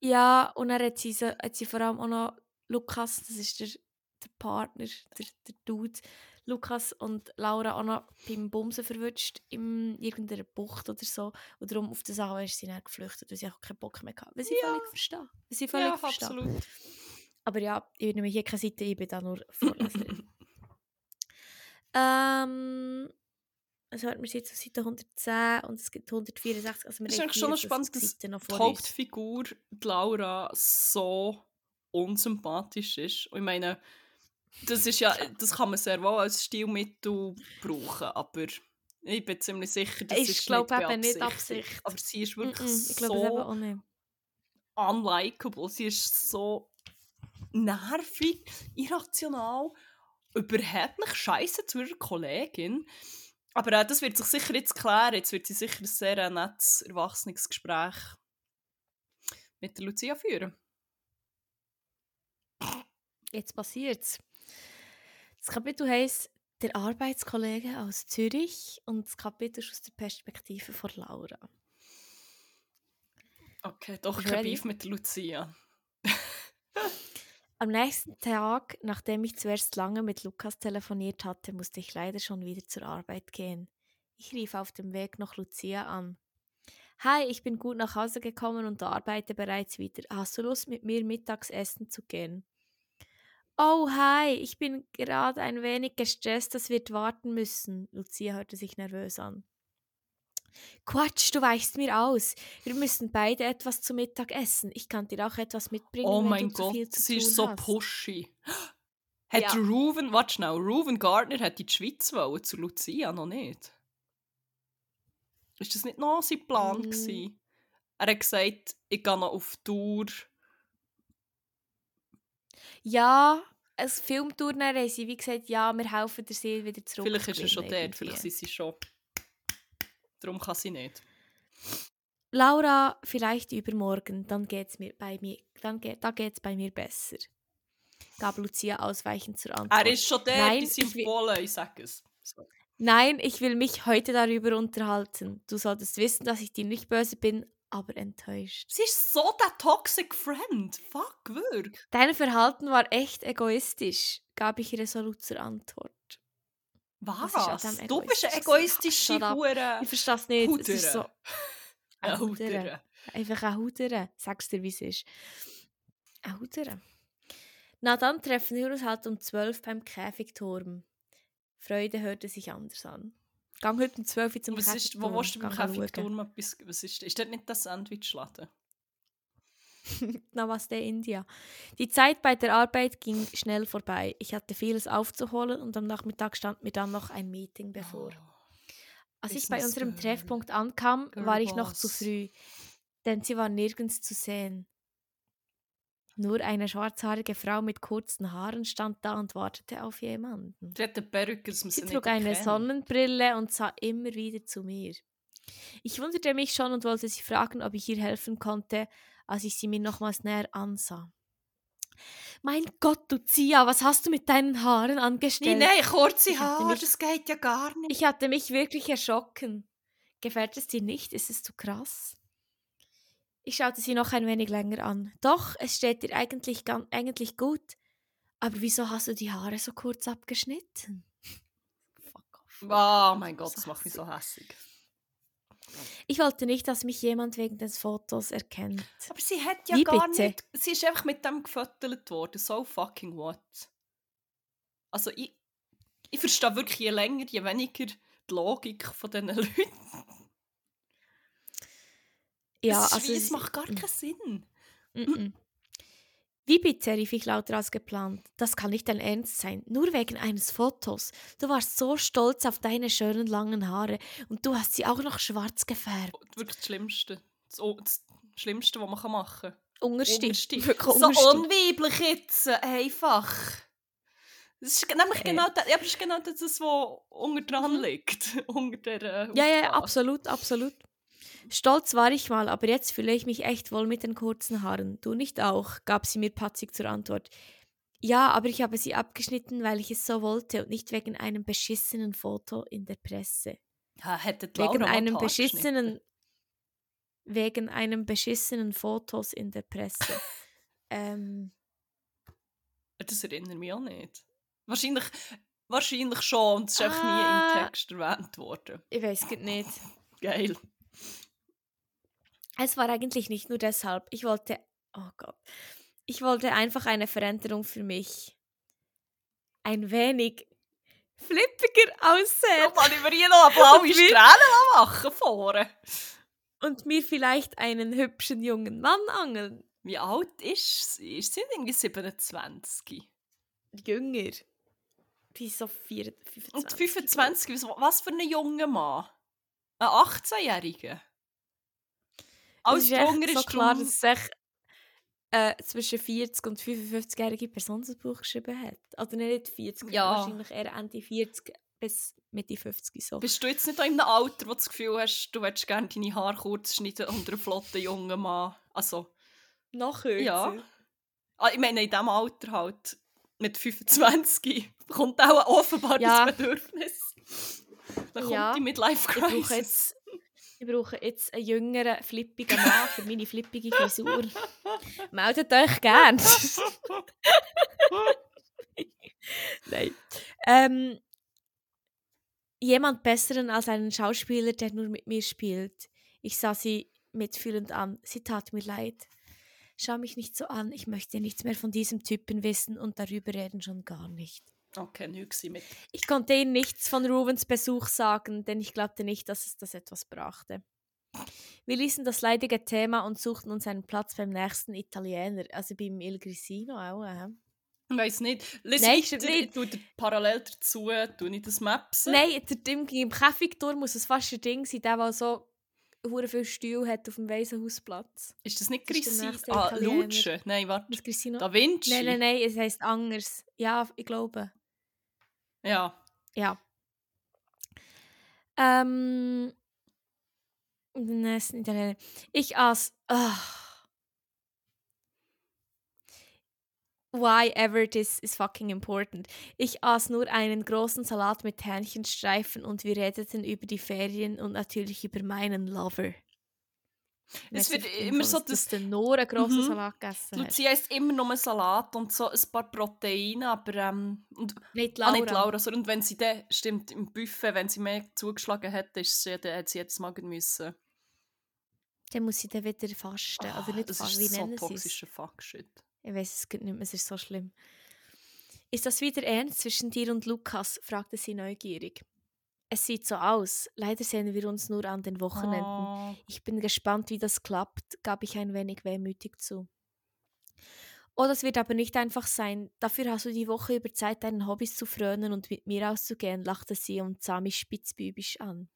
Ja, und dann hat sie, hat sie vor allem auch noch Lukas, das ist der, der Partner, der, der Dude, Lukas und Laura auch noch beim Bumsen verwünscht in irgendeiner Bucht oder so. Und darum auf das Aue ist sie dann geflüchtet, weil sie auch keinen Bock mehr hatte. Was ich Ja. völlig verstehe. Was ich völlig Ja, verstehe. absolut. Aber ja, ich nehme hier keine Seite, ich bin da nur Vorleserin. [laughs] ähm, also hört man jetzt auf Seite 110 und es gibt 164. Also Es ist eigentlich schon noch 54 spannend, dass die. Hauptfigur, die Laura, so unsympathisch ist. Und ich meine, das ist ja, das kann man sehr wohl als Stilmittel brauchen, aber ich bin ziemlich sicher, das Ich ist glaube nicht eben nicht. Absicht. Aber sie ist wirklich Mm-mm, ich glaube es eben so auch nicht. unlikable. Sie ist so nervig, irrational, überhaupt nicht scheiße zu ihrer Kollegin. Aber äh, das wird sich sicher jetzt klären. Jetzt wird sie sicher ein sehr äh, nettes, erwachsenes Gespräch mit der Lucia führen. Jetzt passiert's. Das Kapitel heisst «Der Arbeitskollege aus Zürich» und das Kapitel ist aus der Perspektive von Laura. Okay, doch kein? Beef mit Lucia. [laughs] Am nächsten Tag, nachdem ich zuerst lange mit Lukas telefoniert hatte, musste ich leider schon wieder zur Arbeit gehen. Ich rief auf dem Weg noch Lucia an. Hi, ich bin gut nach Hause gekommen und arbeite bereits wieder. Hast du Lust, mit mir mittags essen zu gehen? Oh, hi, ich bin gerade ein wenig gestresst, das wird warten müssen. Lucia hörte sich nervös an. Quatsch, du weichst mir aus. Wir müssen beide etwas zu Mittag essen. Ich kann dir auch etwas mitbringen, Oh wenn mein du zu Gott, viel zu sie tun ist so hast. pushy. [gasps] Hat Ja. Reuven, warte schnell, Reuven Gardner hat in die Schweiz wollen, zu Lucia noch nicht. Ist das nicht noch sein Plan Mm. gewesen? Er hat gesagt, ich gehe noch auf Tour. Ja, als Filmtournee haben sie wie gesagt, ja, wir helfen dir sehr wieder zurück. Vielleicht ist er schon dort, vielleicht sind sie schon. Darum kann sie nicht. Laura, vielleicht übermorgen, dann geht's mir bei mir, dann geht, da geht's bei mir besser. Gab Lucia ausweichend zur Antwort. Er ist schon dort, Nein, die sind Polen, ich sag es. So. Nein, ich will mich heute darüber unterhalten. Du solltest wissen, dass ich dir nicht böse bin, aber enttäuscht. Sie ist so der toxic friend. Fuck, wirklich. Dein Verhalten war echt egoistisch, gab ich resolut zur Antwort. Was? dem Du bist eine egoistisch. egoistische. Hure. Ich verstehe es nicht. Es ist so Hudere. [laughs] Eine Hudere. Hudere. einfach ein Hudere. Sag's dir, wie es ist. Ein Hudere. Na dann treffen wir uns halt um 12 beim Käfigturm. Freude hörte sich anders an. Gang heute um 12 Uhr zum Was ist, wo willst du beim. Käfigturm etwas... Was ist, ist das nicht das Sandwichladen? [laughs] Namaste India. Die Zeit bei der Arbeit ging schnell vorbei. Ich hatte vieles aufzuholen und am Nachmittag stand mir dann noch ein Meeting bevor. Als ich bei unserem Girl. Treffpunkt ankam, war ich noch zu Girlboss. früh, denn sie war nirgends zu sehen. Nur eine schwarzhaarige Frau mit kurzen Haaren stand da und wartete auf jemanden. Eine Perücke, Sie sie trug eine erkennt. Sonnenbrille und sah immer wieder zu mir. Ich wunderte mich schon und wollte sie fragen, ob ich ihr helfen konnte, als ich sie mir nochmals näher ansah. Mein Gott, Lucia, was hast du mit deinen Haaren Nein, angestellt? nein, kurze Haare, mich- das geht ja gar nicht. Ich hatte mich wirklich erschrocken. Gefällt es dir nicht? Ist es zu krass? Ich schaute sie noch ein wenig länger an. Doch, es steht dir eigentlich, eigentlich gut. Aber wieso hast du die Haare so kurz abgeschnitten? [laughs] Fuck off. Oh mein Gott, das macht mich so hässlich. Ich wollte nicht, dass mich jemand wegen des Fotos erkennt. Aber sie hat ja Wie gar bitte? nicht... Sie ist einfach mit dem gefüttert worden. So fucking what? Also ich... Ich verstehe wirklich je länger, je weniger die Logik von diesen [laughs] Leuten. Ja, ist also es- macht gar keinen Sinn. Mm-mm. Wie bitte, rief ich lauter als geplant. Das kann nicht dein Ernst sein. Nur wegen eines Fotos. Du warst so stolz auf deine schönen langen Haare und du hast sie auch noch schwarz gefärbt. Wirklich das Schlimmste. Das, O- das Schlimmste, was man machen kann. [laughs] Wirklich So unweiblich jetzt, äh, einfach. Das ist nämlich Hey. genau das, ja, aber das, ist genau das, was unter dran Mhm. liegt. [laughs] unter der äh, Ja, ja, absolut, absolut. Stolz war ich mal, aber jetzt fühle ich mich echt wohl mit den kurzen Haaren. Du nicht auch, gab sie mir patzig zur Antwort. Ja, aber ich habe sie abgeschnitten, weil ich es so wollte und nicht wegen einem beschissenen Foto in der Presse. Ja, hätte die Laura Wegen einem beschissenen wegen einem beschissenen Fotos in der Presse. [laughs] ähm, Das erinnert mich auch nicht. Wahrscheinlich, wahrscheinlich schon, und es ist einfach nie Ah. im Text erwähnt worden. ich weiß es nicht. [laughs] Geil. Es war eigentlich nicht nur deshalb. Ich wollte, oh Gott, ich wollte einfach eine Veränderung für mich. Ein wenig flippiger aussehen Kann ich mir hier noch eine blaue Und Strähne machen vorne? und mir vielleicht einen hübschen jungen Mann angeln. Wie alt ist sie? Ist sie irgendwie 27? Jünger. Die ist so vier, 25. Und 25, was- was für ein junger Mann? Ein 18-Jähriger? Es Alles ist so klar, dass es echt, äh, zwischen 40 und 55-jährige Person das Buch geschrieben hat. Also nicht 40, Ja. wahrscheinlich eher Ende 40 bis Mitte 50 so. Bist du jetzt nicht in einem Alter, wo du das Gefühl hast, du würdest gerne deine Haare kurz schneiden unter einen flotten jungen Mann? Also, Noch kürzer. ja. Ah, ich meine, in diesem Alter halt, mit 25, kommt auch offenbar Ja. das Bedürfnis. Dann kommt Ja. die Midlife Crisis. Ich brauche jetzt einen jüngeren, flippigen Mann für meine flippige Frisur. [laughs] Meldet euch gern. [laughs] Nein. Ähm, jemand Besseren als einen Schauspieler, der nur mit mir spielt. Ich sah sie mitfühlend an. Sie tat mir leid. Schau mich nicht so an. Ich möchte nichts mehr von diesem Typen wissen und darüber reden schon gar nicht. Okay, nichts mit. Ich konnte ihnen nichts von Rubens Besuch sagen, denn ich glaubte nicht, dass es das etwas brachte. Wir ließen das leidige Thema und suchten uns einen Platz beim nächsten Italiener, also beim Il Grisino auch. Äh. Ich weiß nicht. Lies Nein, ich nicht. parallel dazu tue ich das Maps. Nein, der, im, im Käfigturm muss es fast ein Ding sein, der, der so hure viel Stuhl hat auf dem Waisenhausplatz. Ist das nicht Das ist der Grissi? nächste Ah, Italiener. Luce? Nein, warte. Da Vinci? Nein, nein, nein, es heisst anders. Ja, ich glaube. Ja. Ja. Ähm. nächsten Italiener. Ich aß. ah. Why ever this is fucking important. Ich aß nur einen großen Salat mit Hähnchenstreifen und wir redeten über die Ferien und natürlich über meinen Lover. Es wird immer so, dass dass der Nora einen grossen Mhm. Salat gegessen. Lucia isst immer nur Salat und so ein paar Proteine, aber ähm, und, Nicht ah, Laura. nicht Laura, sondern wenn sie dann, stimmt, im Buffet, wenn sie mehr zugeschlagen hat, ist sie, dann hat sie jedes Mal müssen. Dann muss sie dann wieder fasten. Ah, Oder nicht das fasten, ist wie so toxischer Fuck-Shit. Ich weiß es geht nicht mehr, es ist so schlimm. Ist das wieder ernst zwischen dir und Lukas? fragte sie neugierig. Es sieht so aus. Leider sehen wir uns nur an den Wochenenden. Oh. Ich bin gespannt, wie das klappt, gab ich ein wenig wehmütig zu. Oh, das wird aber nicht einfach sein. Dafür hast du die Woche über Zeit, deinen Hobbys zu frönen und mit mir auszugehen, lachte sie und sah mich spitzbübisch an.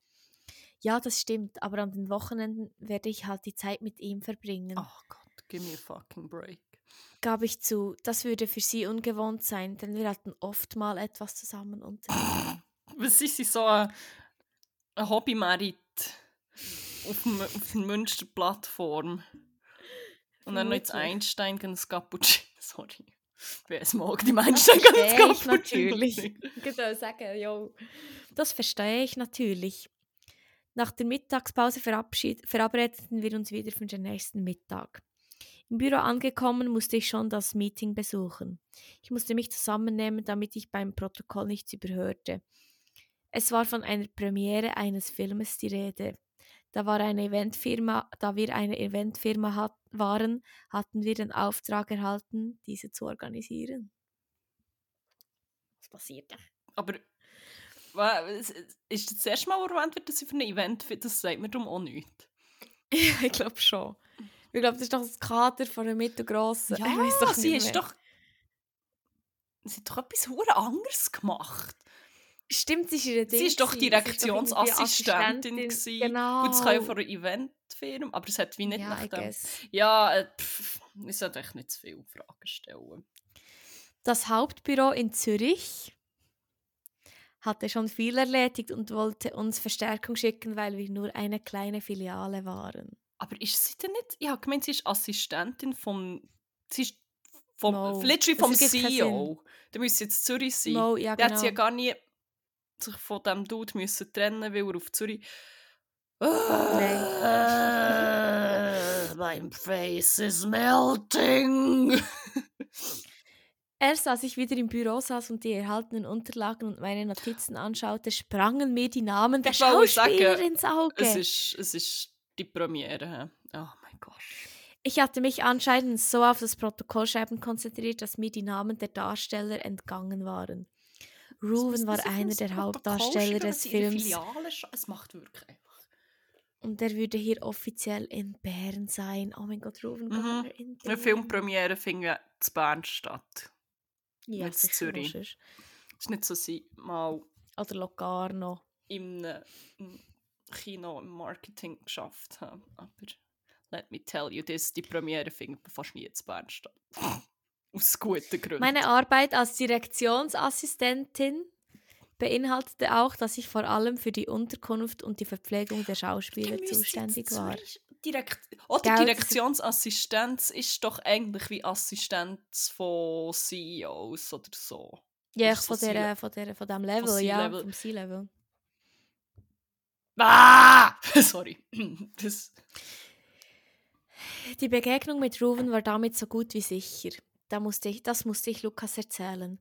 Ja, das stimmt, aber an den Wochenenden werde ich halt die Zeit mit ihm verbringen. Ach Gott, give me a fucking break. gab ich zu, das würde für sie ungewohnt sein, denn wir hatten oft mal etwas zusammen unternommen. [laughs] [laughs] Was ist sie so ein, ein Hobby-Merit auf, dem- auf der Münster-Plattform? Und dann noch jetzt. Einstein gegen das Cappuccino. [laughs] Sorry. Wer es mag, die Einstein gegen das Verstehe ich Cappuccino. natürlich. würde sagen, jo. Das verstehe ich natürlich. Nach der Mittagspause verabredeten wir uns wieder für den nächsten Mittag. Im Büro angekommen, musste ich schon das Meeting besuchen. Ich musste mich zusammennehmen, damit ich beim Protokoll nichts überhörte. Es war von einer Premiere eines Filmes die Rede. Da, war eine Eventfirma, da wir eine Eventfirma hat, waren, hatten wir den Auftrag erhalten, diese zu organisieren. Was passiert da? Aber ist das, das erste Mal erwähnt wird, dass sie für ein Event fit das sagt mir darum auch nichts. [laughs] Ja, ich glaube schon. Ich glaube, das ist doch das Kader von der mittelgrossen. Ja, [laughs] ich weiss doch sie ist doch... Sie hat doch etwas anderes gemacht. Stimmt, sie der Sie ist doch Direktionsassistentin. Genau. Gut, es kann ja von einer Eventfirma, aber es hat wie nicht ja, nach dem... Ja, äh, pff, ich sollte echt nicht zu viele Fragen stellen. Das Hauptbüro in Zürich hatte schon viel erledigt und wollte uns Verstärkung schicken, weil wir nur eine kleine Filiale waren. Aber ist sie denn nicht... Ich habe gemeint, sie ist Assistentin vom... Sie ist vom, Mo. literally vom ergibt keinen CEO. Der müsste jetzt Zürich sein. Mo, ja, Der genau. hat sie ja gar nie sich von diesem Dude müssen trennen, weil er auf Zürich... Äh, [laughs] mein Face is melting. Erst als ich wieder im Büro saß und die erhaltenen Unterlagen und meine Notizen anschaute, sprangen mir die Namen der Ich wollte sagen, Schauspieler ins Auge. es, ist, es ist die Premiere. Oh mein Gott. Ich hatte mich anscheinend so auf das Protokollschreiben konzentriert, dass mir die Namen der Darsteller entgangen waren. Ruben war einer der Hauptdarsteller des Films es macht wirklich einfach. und er würde hier offiziell in Bern sein. Oh mein Gott, Ruben Mhm. In Eine Bern. Filmpremiere findet zu Bern statt. Ja, nicht in Zürich. Es ist nicht so, sie mal Oder Locarno. im Kino im Marketing geschafft haben. Aber let me tell you this, die Premiere findet fast nie zu Bern statt. [laughs] Aus guten Gründen. Meine Arbeit als Direktionsassistentin beinhaltete auch, dass ich vor allem für die Unterkunft und die Verpflegung der Schauspieler zuständig war. Direkt Oder Gell, das- Direktionsassistenz ist doch eigentlich wie Assistenz von CEOs oder so. Ja, von, so der, von, der, von dem Level, ja, C-Level. vom C-Level. Ah! [laughs] Sorry. Das, Die Begegnung mit Ruven war damit so gut wie sicher. Da musste ich, das musste ich Lukas erzählen.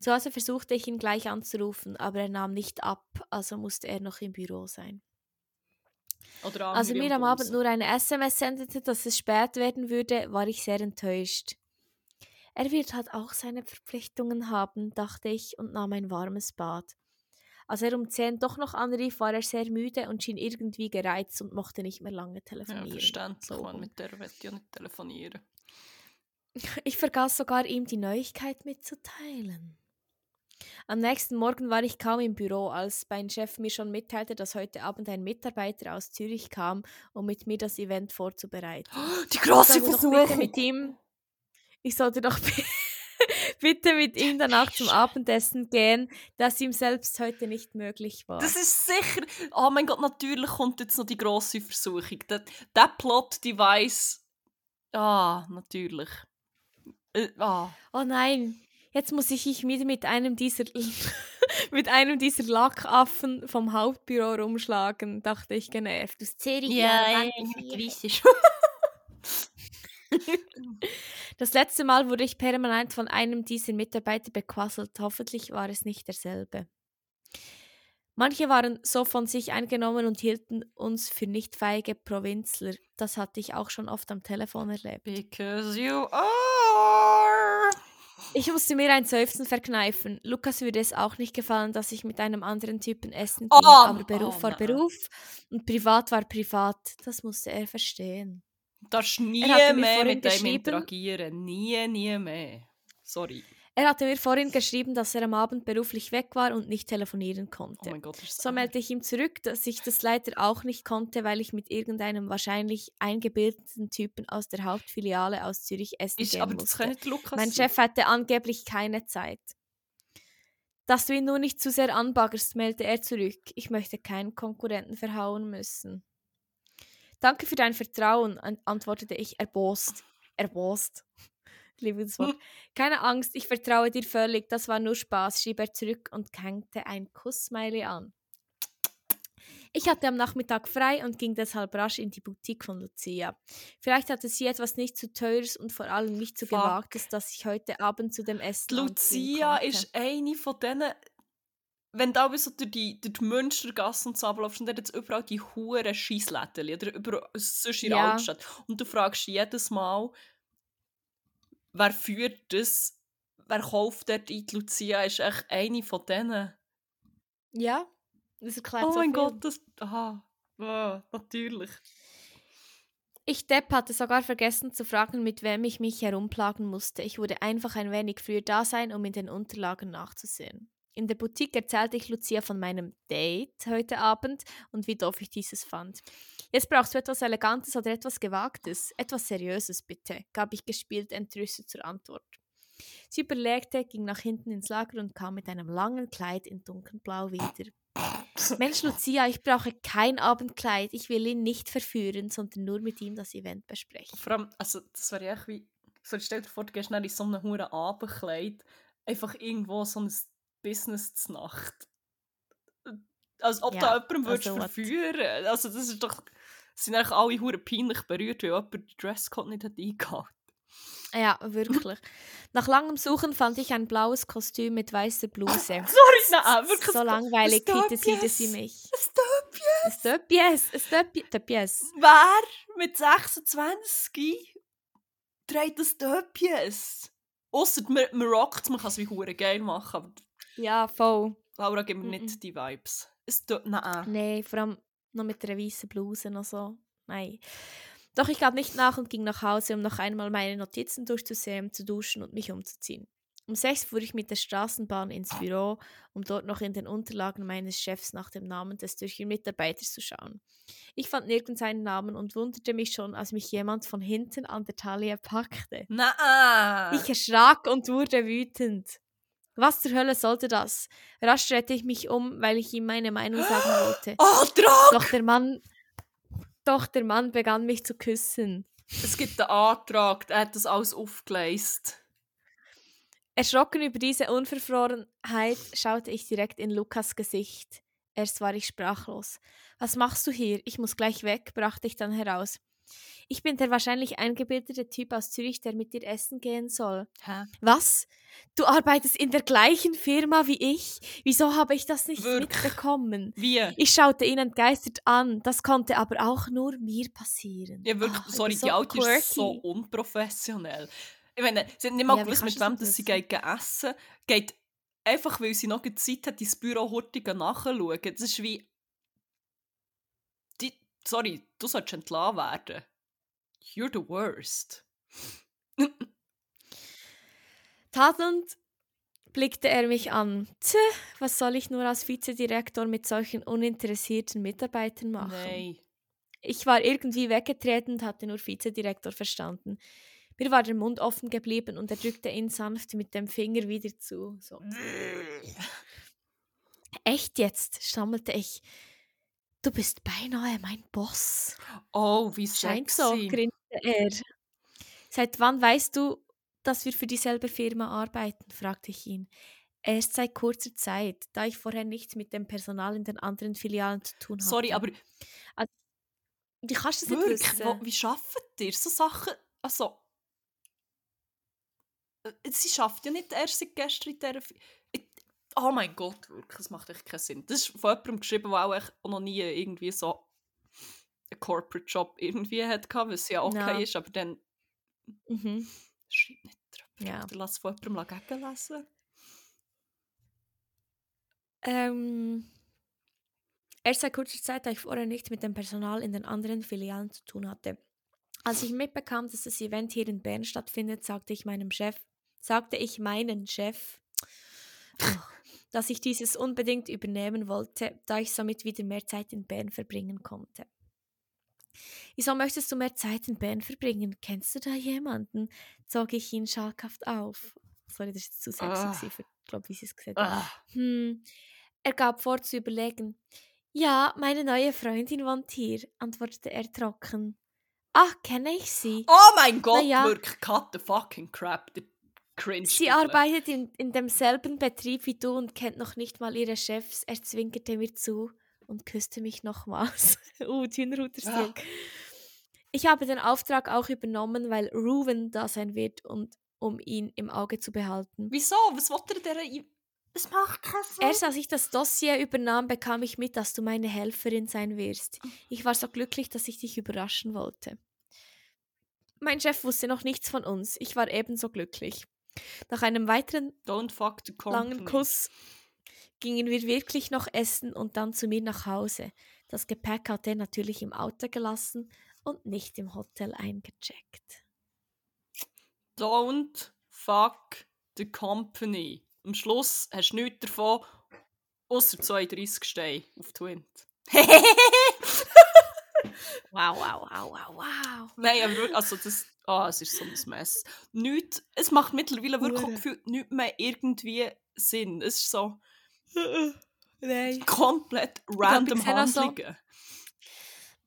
Zu Hause versuchte ich ihn gleich anzurufen, aber er nahm nicht ab, also musste er noch im Büro sein. oder Als er mir am Abend nur eine SMS sendete, dass es spät werden würde, war ich sehr enttäuscht. Er wird halt auch seine Verpflichtungen haben, dachte ich und nahm ein warmes Bad. Als er um 10 doch noch anrief, war er sehr müde und schien irgendwie gereizt und mochte nicht mehr lange Ja, telefonieren. verständlich, So. man, mit der ich ja nicht telefonieren. Ich vergaß sogar, ihm die Neuigkeit mitzuteilen. Am nächsten Morgen war ich kaum im Büro, als mein Chef mir schon mitteilte, dass heute Abend ein Mitarbeiter aus Zürich kam, um mit mir das Event vorzubereiten. [gasps] Die doch bitte mit ihm. Ich sollte doch bi- [laughs] bitte mit ihm danach zum Abendessen gehen, das ihm selbst heute nicht möglich war. Das ist sicher. Oh mein Gott, natürlich kommt jetzt noch die grosse Versuchung. Der, der Plot-Device. Ah, natürlich. Ah. Oh nein, jetzt muss ich mich wieder mit einem dieser [laughs] mit einem dieser Lackaffen vom Hauptbüro rumschlagen, dachte ich genervt. Aus Zürich. griechisch. [laughs] Das letzte Mal wurde ich permanent von einem dieser Mitarbeiter bequasselt. Hoffentlich war es nicht derselbe. Manche waren so von sich eingenommen und hielten uns für nicht feige Provinzler. Das hatte ich auch schon oft am Telefon erlebt. Because you are. Ich musste mir ein Seufzen verkneifen. Lukas würde es auch nicht gefallen, dass ich mit einem anderen Typen essen ging, Oh, aber Beruf oh war. Beruf und privat war privat. Das musste er verstehen. Darfst nie mehr mit dem interagieren. Nie, nie mehr. Sorry. Er hatte mir vorhin geschrieben, dass er am Abend beruflich weg war und nicht telefonieren Oh konnte. mein Gott, das So meldete ich ihm zurück, dass ich das leider auch nicht konnte, weil ich mit irgendeinem wahrscheinlich eingebildeten Typen aus der Hauptfiliale aus Zürich essen ist, gehen Aber das musste. nicht Lukas Mein. Chef hatte angeblich keine Zeit. Dass du ihn nur nicht zu sehr anbaggerst, meldete er zurück. Ich möchte keinen Konkurrenten verhauen müssen. Danke für dein Vertrauen, an antwortete ich erbost. Erbost. Liebe das Wort. [laughs] Keine Angst, ich vertraue dir völlig. Das war nur Spaß, schrieb er zurück und hängte ein Kussmiley an. Ich hatte am Nachmittag frei und ging deshalb rasch in die Boutique von Lucia. Vielleicht hatte sie etwas nicht zu teures und vor allem nicht zu gewagtes, dass ich heute Abend zu dem Essen Lucia ist eine von denen, wenn du so durch die, durch die Münstergasse und so abläufst und dort jetzt überall die huren Scheissläden oder überall sonst in der Ja. Altstadt und du fragst jedes Mal, wer führt das, wer kauft dort ein? Die Lucia ist echt eine von denen. Ja, das erklärt Oh so mein viel. Gott, das... Aha, ah, natürlich. Ich Depp hatte sogar vergessen zu fragen, mit wem ich mich herumplagen musste. Ich wurde einfach ein wenig früher da sein, um in den Unterlagen nachzusehen. In der Boutique erzählte ich Lucia von meinem Date heute Abend und wie doof ich dieses fand. Jetzt brauchst du etwas Elegantes oder etwas Gewagtes. Etwas Seriöses, bitte, gab ich gespielt entrüstet zur Antwort. Sie überlegte, ging nach hinten ins Lager und kam mit einem langen Kleid in dunkelblau wieder. Mensch, Lucia, ich brauche kein Abendkleid. Ich will ihn nicht verführen, sondern nur mit ihm das Event besprechen. Vor allem, also das wäre ja echt wie... So, stell dir vor, du gehst in so einem huren Abendkleid einfach irgendwo so ein Business zur Nacht. Als ob Ja, da jemandem würdest also verführen Also das ist doch... sind eigentlich alle huren peinlich berührt, weil jemand den Dresscode nicht hat eingehalten. Ja, wirklich. [laughs] Nach langem Suchen fand ich ein blaues Kostüm mit weißer Bluse. [laughs] Sorry, nein, wirklich. So langweilig kritisierte sie mich. Ein Stöpjes. Ein Stöpjes, Stöpjes, Stöpjes. Wer mit 26 trägt das Stöpjes? Ausser man, man rockt man kann es wie hure geil machen, aber Ja, voll. Laura gibt mir Mhm. nicht die Vibes. Es tut, nein. Nee, vor allem noch mit einer weißen Bluse und so. Nein. Doch ich gab nicht nach und ging nach Hause, um noch einmal meine Notizen durchzusehen, zu duschen und mich umzuziehen. Um sechs fuhr ich mit der Straßenbahn ins Büro, um dort noch in den Unterlagen meines Chefs nach dem Namen des durch Mitarbeiters zu schauen. Ich fand nirgends einen Namen und wunderte mich schon, als mich jemand von hinten an der Taille packte. Nein. Ich erschrak und wurde wütend. Was zur Hölle sollte das? Rasch drehte ich mich um, weil ich ihm meine Meinung sagen [gasps] wollte. Oh, Drag! Doch der Mann, doch der Mann begann mich zu küssen. Es gibt einen Antrag, der hat das alles aufgeleistet. Erschrocken über diese Unverfrorenheit schaute ich direkt in Lukas Gesicht. Erst war ich sprachlos. Was machst du hier? Ich muss gleich weg, brachte ich dann heraus. Ich bin der wahrscheinlich eingebildete Typ aus Zürich, der mit dir essen gehen soll. Hä? Was? Du arbeitest in der gleichen Firma wie ich? Wieso habe ich das nicht Wirklich? mitbekommen? Wie? Ich schaute ihn entgeistert an. Das konnte aber auch nur mir passieren. Ja, wirklich, Ah, ich sorry, so die Alte ist so quirky. unprofessionell. Ich meine, sie hat nicht mal Ja, gewusst, mit wem das dass sie geht essen geht. Einfach, weil sie noch Zeit hat, ins Büro hurtig nachschauen. Das ist wie... Die, sorry, du solltest entlassen werden. You're the worst. Tadelnd blickte er mich an. Tch, was soll ich nur als Vizedirektor mit solchen uninteressierten Mitarbeitern machen? Nein. Ich war irgendwie weggetreten und hatte nur Vizedirektor verstanden. Mir war der Mund offen geblieben und er drückte ihn sanft mit dem Finger wieder zu. So. Echt jetzt, stammelte ich. Du bist beinahe mein Boss. Oh, wie Scheint sexy. so, grinste er. Seit wann weißt du, dass wir für dieselbe Firma arbeiten? fragte ich ihn. Erst seit kurzer Zeit, da ich vorher nichts mit dem Personal in den anderen Filialen zu tun hatte. Sorry, aber wie kannst du das nicht wirklich, wissen? wo, wie schafft ihr so Sachen? Also... äh, Sie schafft ja nicht erst seit gestern in dieser... Oh mein Gott, wirklich, das macht echt keinen Sinn. Das ist von jemandem geschrieben, der auch echt noch nie irgendwie so einen Corporate-Job irgendwie hatte, was ja okay Ja. ist, aber dann Mhm. schreib nicht drüber. Ja. Oder lass von jemandem gegenlesen. Ähm, erst seit kurzer Zeit, da ich vorher nichts mit dem Personal in den anderen Filialen zu tun hatte. Als ich mitbekam, dass das Event hier in Bern stattfindet, sagte ich meinem Chef, sagte ich meinen Chef, [laughs] dass ich dieses unbedingt übernehmen wollte, da ich somit wieder mehr Zeit in Bern verbringen konnte. Wieso möchtest du mehr Zeit in Bern verbringen? Kennst du da jemanden? zog ich ihn schalkhaft auf. Sorry, das ist zu sexy, Ah. glaube wie sie es gesagt. Ah. Hm. Er gab vor zu überlegen. Ja, meine neue Freundin wohnt hier, antwortete er trocken. Ach, kenne ich sie. Oh mein Gott, ja. wirklich, cut the fucking crap. Der cringe. Sie arbeitet in, in demselben Betrieb wie du und kennt noch nicht mal ihre Chefs. Er zwinkerte mir zu und küsste mich nochmals. [laughs] uh, Hühnerhutersdruck. Ich habe den Auftrag auch übernommen, weil Ruven da sein wird und um ihn im Auge zu behalten. Wieso? Was wollte er der... Es macht keinen Sinn. Erst als ich das Dossier übernahm, bekam ich mit, dass du meine Helferin sein wirst. Ich war so glücklich, dass ich dich überraschen wollte. Mein Chef wusste noch nichts von uns. Ich war ebenso glücklich. Nach einem weiteren langen Kuss gingen wir wirklich noch essen und dann zu mir nach Hause. Das Gepäck hatte er natürlich im Auto gelassen und nicht im Hotel eingecheckt. Don't fuck the company. Am Schluss hast du nichts davon, außer 32 Steine auf Twint. [laughs] Wow, wow, wow, wow, wow. Nein, also das... Ah, es ist so ein Mess. Nicht, es macht mittlerweile wirklich Hure. gefühlt nicht mehr irgendwie Sinn. Es ist so [laughs] Nein. komplett random Handlungen.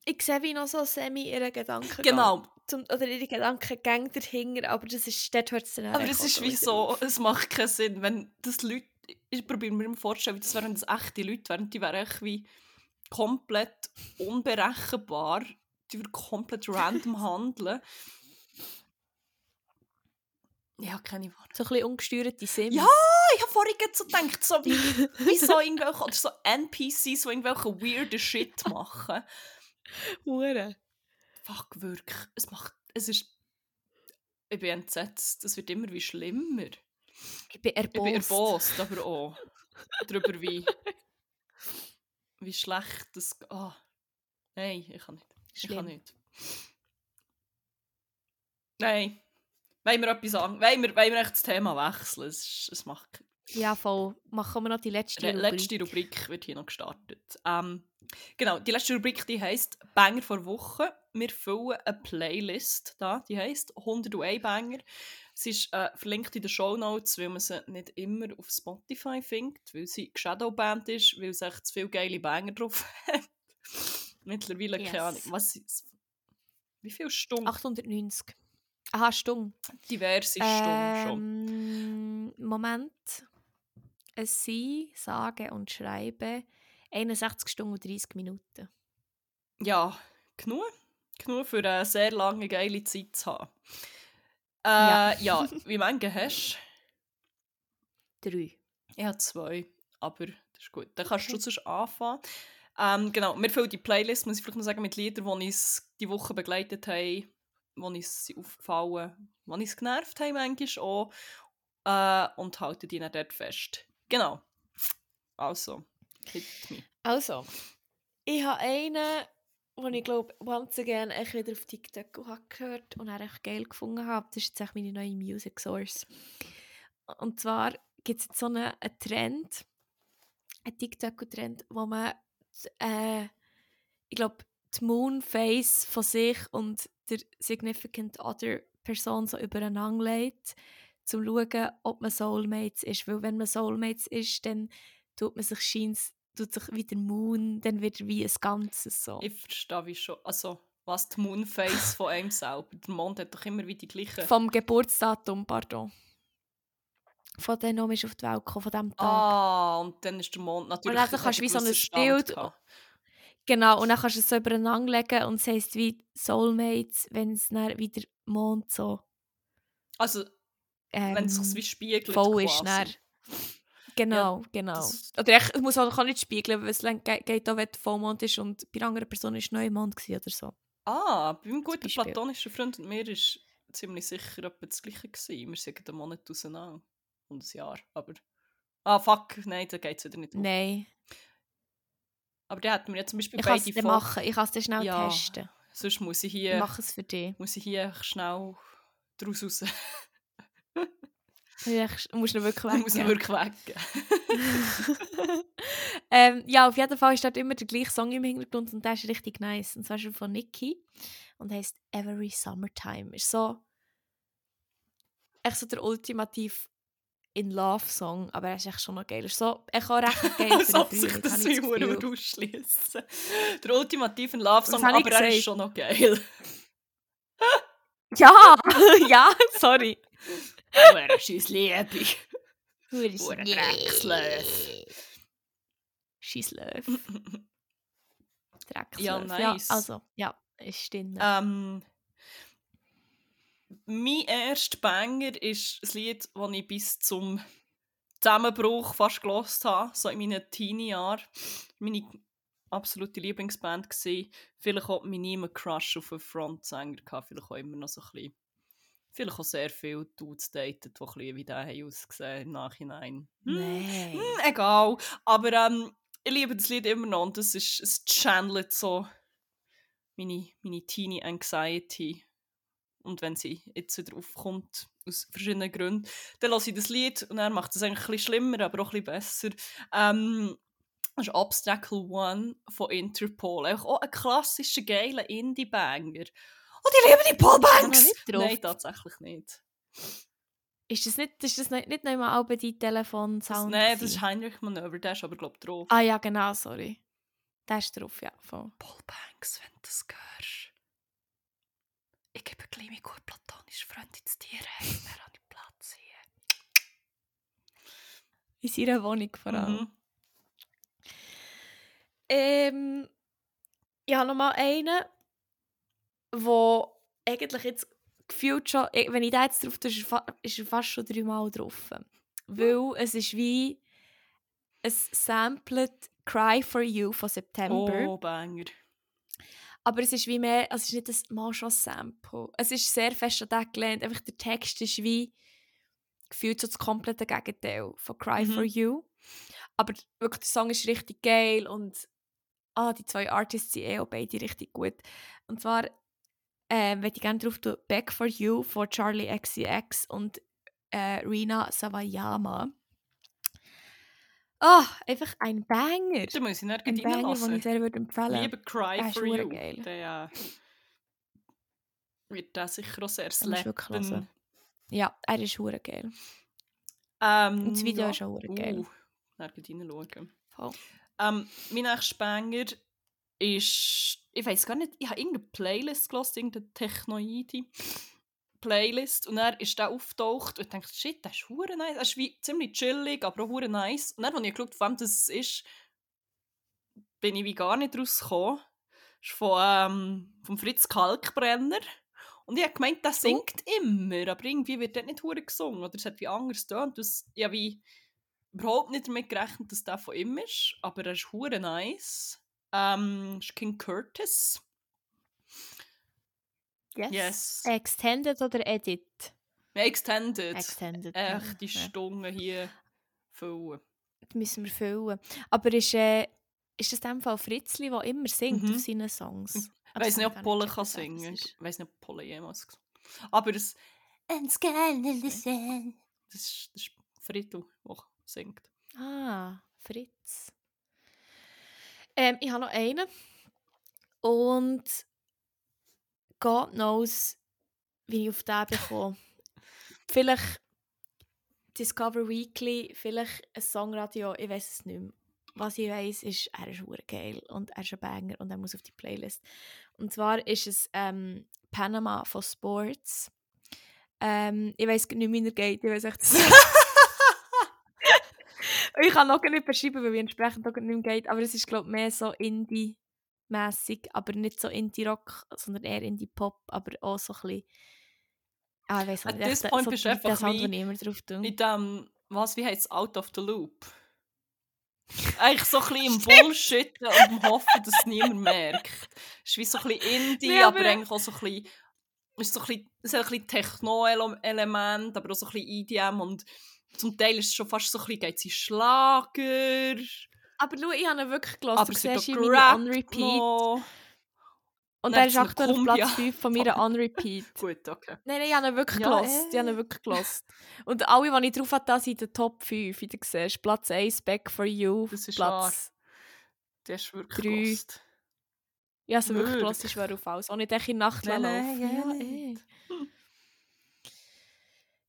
Ich sehe wie noch so semi ihre Gedanken. Genau. Zum, oder ihre Gedankengänge dahinter, aber das ist, dort hört es dann Aber es ist wie so, es macht keinen Sinn, wenn das Leute, ich probiere mir immer vorzustellen, wie das wären das echte Leute, wären, die wären echt wie komplett unberechenbar, die würden komplett random [laughs] handeln. Ja, keine Worte. So ein bisschen ungesteuerte Sims. Ja, ich habe vorhin so gedacht, so [laughs] wie, wie so irgendwelche, oder so NPCs, die irgendwelche weirden Shit machen. Hure. Fuck, wirklich, es macht, es ist, ich bin entsetzt, es wird immer wie schlimmer. Ich bin Ich erbost. bin erbost, aber auch [laughs] darüber, wie, wie schlecht das. Ah, nein, ich kann nicht. Ich kann Schlimm. nicht. Nein. Wollen wir etwas sagen? Wollen wir, wollen wir echt das Thema wechseln? Es, es macht. Ja, voll. Machen wir noch die letzte Die Rubrik. letzte Rubrik wird hier noch gestartet. Ähm, genau, die letzte Rubrik die heisst Banger vor Woche. Wir füllen eine Playlist da, die heisst 101 Banger. Sie ist äh, verlinkt in den Show Notes, weil man sie nicht immer auf Spotify findet, weil sie Shadowband ist, weil es echt zu viele geile Banger drauf [laughs] hat. Mittlerweile, Yes. keine Ahnung, was ist Wie viele Stunden? 890. Aha, Stumm. Diverse schon. Ähm, Moment. Es sind, sage und schreibe, 61 Stunden und 30 Minuten. Ja, genug. Genug für eine sehr lange, geile Zeit zu haben. Äh, Ja. ja. [laughs] wie viele hast Drei. du? Ich habe zwei, aber das ist gut. Dann kannst du sonst anfangen. Ähm, genau, wir füllen die Playlist, muss ich vielleicht noch sagen, mit Liedern, die uns die Woche begleitet haben. Wo uns aufgefallen, wo uns genervt haben manchmal auch. Äh, und halten die dann dort fest. Genau. Also, hit me. Also, ich habe einen, den ich glaube, once again echt wieder auf TikTok habe gehört und auch echt geil gefunden habe. Das ist jetzt meine neue Music Source. Und zwar gibt es jetzt so einen, einen Trend, einen TikTok-Trend, wo man, äh, ich glaube, die Moonface von sich und der Significant Other Person so übereinander legt, um zu schauen, ob man Soulmates ist. Weil wenn man Soulmates ist, dann tut man sich scheins, tut sich wie der Moon, dann wird wie ein Ganzes so. Ich verstehe wie schon. Also, was die Moonface von einem [laughs] selber. Der Mond hat doch immer wieder die gleichen. Vom Geburtsdatum, pardon. Von dem ist auf die Welt gekommen, von diesem Tag. Ah, und dann ist der Mond natürlich. Und dann kannst du wie so ein Bild. Genau, und dann kannst du es so übereinander legen und es heisst wie Soulmates, wenn es dann wieder Mond so. Also, ähm, wenn es sich wie spiegelt. voll ist. quasi. Dann. Genau, genau. das- Oder es muss auch kann nicht spiegeln, weil es geht auch, wenn Vollmond ist und bei einer anderen Person ist Neumond oder so. Ah, bei meinem guten platonischen Freund und mir ist ziemlich sicher etwa das Gleiche gewesen. Wir sind einen Monat auseinander. Und ein Jahr. Aber. Ah, fuck, nein, da geht es wieder nicht. Nein, Aber der hat mir ja zum Beispiel ich kann beide dir Folgen- machen. Ich kann es dir schnell Ja, testen. Sonst muss ich Ich hier, mache es für dich. muss ich hier schnell draus raus. [laughs] Ich muss ihn wirklich Ich muss wirklich weggeben. ähm, ja, auf jeden Fall ist dort immer der gleiche Song im Hintergrund und der ist richtig nice. Und zwar er von Nicki und heißt Every Summertime. Ist so echt so der ultimativ in Love Song, aber er ist echt schon noch geil. Ist so echt auch recht [laughs] geil Als ob sich das wie Huren Gefühl. ausschließen. Der ultimative habe ich aber er ist schon noch geil. Ja, [laughs] ja, sorry. Hure scheiß Liebe. Hure Dreckslöf. Scheisslöf. [laughs] Dreckslöf. Ja, nice. Ja, also, ja, ist drin. Ähm, mein erster Banger ist ein Lied, das ich bis zum Zusammenbruch fast gelost habe, so in meinen Teenie-Jahren. Meine absolute Lieblingsband war. Vielleicht auch mein immer Crush auf einen Frontsänger, gehabt, vielleicht auch immer noch so ein bisschen. Vielleicht auch sehr viele Dudes datet, die ein bisschen wie der haben ausgesehen im Nachhinein. Hm, Nein. hm, egal. Aber ähm, ich liebe das Lied immer noch und es ist, es channelt so meine, meine Teenie Anxiety. Und wenn sie jetzt wieder aufkommt, aus verschiedenen Gründen, dann lasse ich das Lied und er macht es eigentlich ein bisschen schlimmer, aber auch ein bisschen besser. Ähm, das ist Obstacle One von Interpol. Auch ein klassischer, geiler Indie-Banger. Und ich liebe die Paul Banks! Nein, tatsächlich nicht. Ist das nicht, ist das nicht, nicht noch einmal auch bei deinem Telefon-Sound? Nein, das ist Heinrich Manöver, der ist aber, glaube ich, drauf. Ah ja, genau, sorry. Der ist drauf, ja. Voll. Paul Banks, wenn du das hörst. Ich gebe gleich meinen gut platonischen Freund ins Tier heim. Wer hat den Platz hier? In seiner Wohnung vor allem. Mhm. Ähm, ich habe noch mal einen, wo eigentlich jetzt gefühlt schon, ich- wenn ich da jetzt drauf tue, ist er fa- ist er fast schon dreimal drauf. Weil es ist wie es sampled Cry for You von September. Oh, Banger. Aber es ist wie mehr, also es ist nicht das mal schon Sample. Es ist sehr fest an das gelehnt. Einfach der Text ist wie gefühlt so das komplette Gegenteil von Cry Mhm. for You. Aber wirklich, der Song ist richtig geil und ah, die zwei Artists sind eh auch beide richtig gut. Und zwar äh, möchte ich gerne drauf tun, Back for You von Charlie XCX und äh, Rina Sawayama. Ah, einfach ein Banger. Da muss ich nicht Ein Banger, den ich sehr würde empfehlen Liebe Cry ist for You. geil. Der äh, wird da sicher auch sehr slappen. Ja, er ist hure geil. Ähm, Und das Video ja. ist auch hure geil. Uh, dann reinschauen. Voll. Ähm, mein nächster Banger ist, ich weiß gar nicht, ich habe irgendeine Playlist gelesen, irgendeine Technoide Playlist und er ist da auftaucht und ich dachte, shit, das ist hure nice, das ist wie ziemlich chillig, aber auch hure nice. Und dann, als ich geschaut habe, von wem das ist, bin ich wie gar nicht rausgekommen. Das ist von, ähm, vom Fritz Kalkbrenner. Und ich habe gemeint, der singt immer, aber irgendwie wird dort nicht hure gesungen oder es hat wie anders tönt. Das, ich habe wie überhaupt nicht damit gerechnet, dass der von ihm ist, aber er ist hure nice. Ähm, ist King Curtis. Yes. Yes. Extended oder Edit? Extended. Extended. Echt die ja. Stunden hier füllen. Das müssen wir füllen. Aber ist, äh, ist das in dem Fall Fritzli, der immer singt Mhm. auf seinen Songs? Ich weiß nicht, ob gar kann singen. Ich weiß nicht, ob Pole jemals Aber das. Ein Skandal. Das ist, das ist Friedel, der singt. Ah, Fritz. Ähm, ich habe noch einen. Und God knows, wie ich auf den [laughs] bekomme. vielleicht Discover Weekly, vielleicht ein Songradio, ich weiß es nicht mehr. Was ich weiß, ist, er ist geil und er ist ein Banger und er muss auf die Playlist. Und zwar ist es ähm, Panama von Sports. Ähm, ich weiß nicht, wie er geht, ich weiß echt [laughs] ich kann noch nicht beschreiben, weil ich entsprechend auch nicht mehr geht, aber es ist glaube ich mehr so Indie-mässig, aber nicht so Indie-Rock, sondern eher Indie-Pop, aber auch so ein bisschen ah, ich weiß At nicht, this echt point so bist du einfach Sound, wie- immer drauf tue. In dem, was, wie heißt es, Out of the Loop? Eigentlich so ein bisschen im [laughs] Bullshit und im Hoffen, dass es niemand merkt. Es ist wie so ein bisschen Indie, Nee, aber, aber- eigentlich auch so ein bisschen. Es, ist so ein bisschen, es hat ein bisschen Techno-Element, aber auch so ein bisschen EDM und zum Teil ist es schon fast so ein bisschen, geht es in Schlager, Aber schau, ich habe ihn wirklich gehört, aber du siehst ihn noch. Und Dann er ist aktuell auf. Platz 5 von meiner On-Repeat. [laughs] Gut, okay. Nein, nein, ich habe ihn wirklich Ja, gelost. Ich habe ihn äh. wirklich [laughs] gelost. Und alle, die ich drauf hatte, sind in den Top 5, wie du siehst. Platz 1, Back for You. Das ist Platz... Der ist wirklich Drei. gelost. Ja, also wirklich gelost ist wer auf alles. Auch nicht in der Nacht Nein, nein, ja, ja, nicht. eh.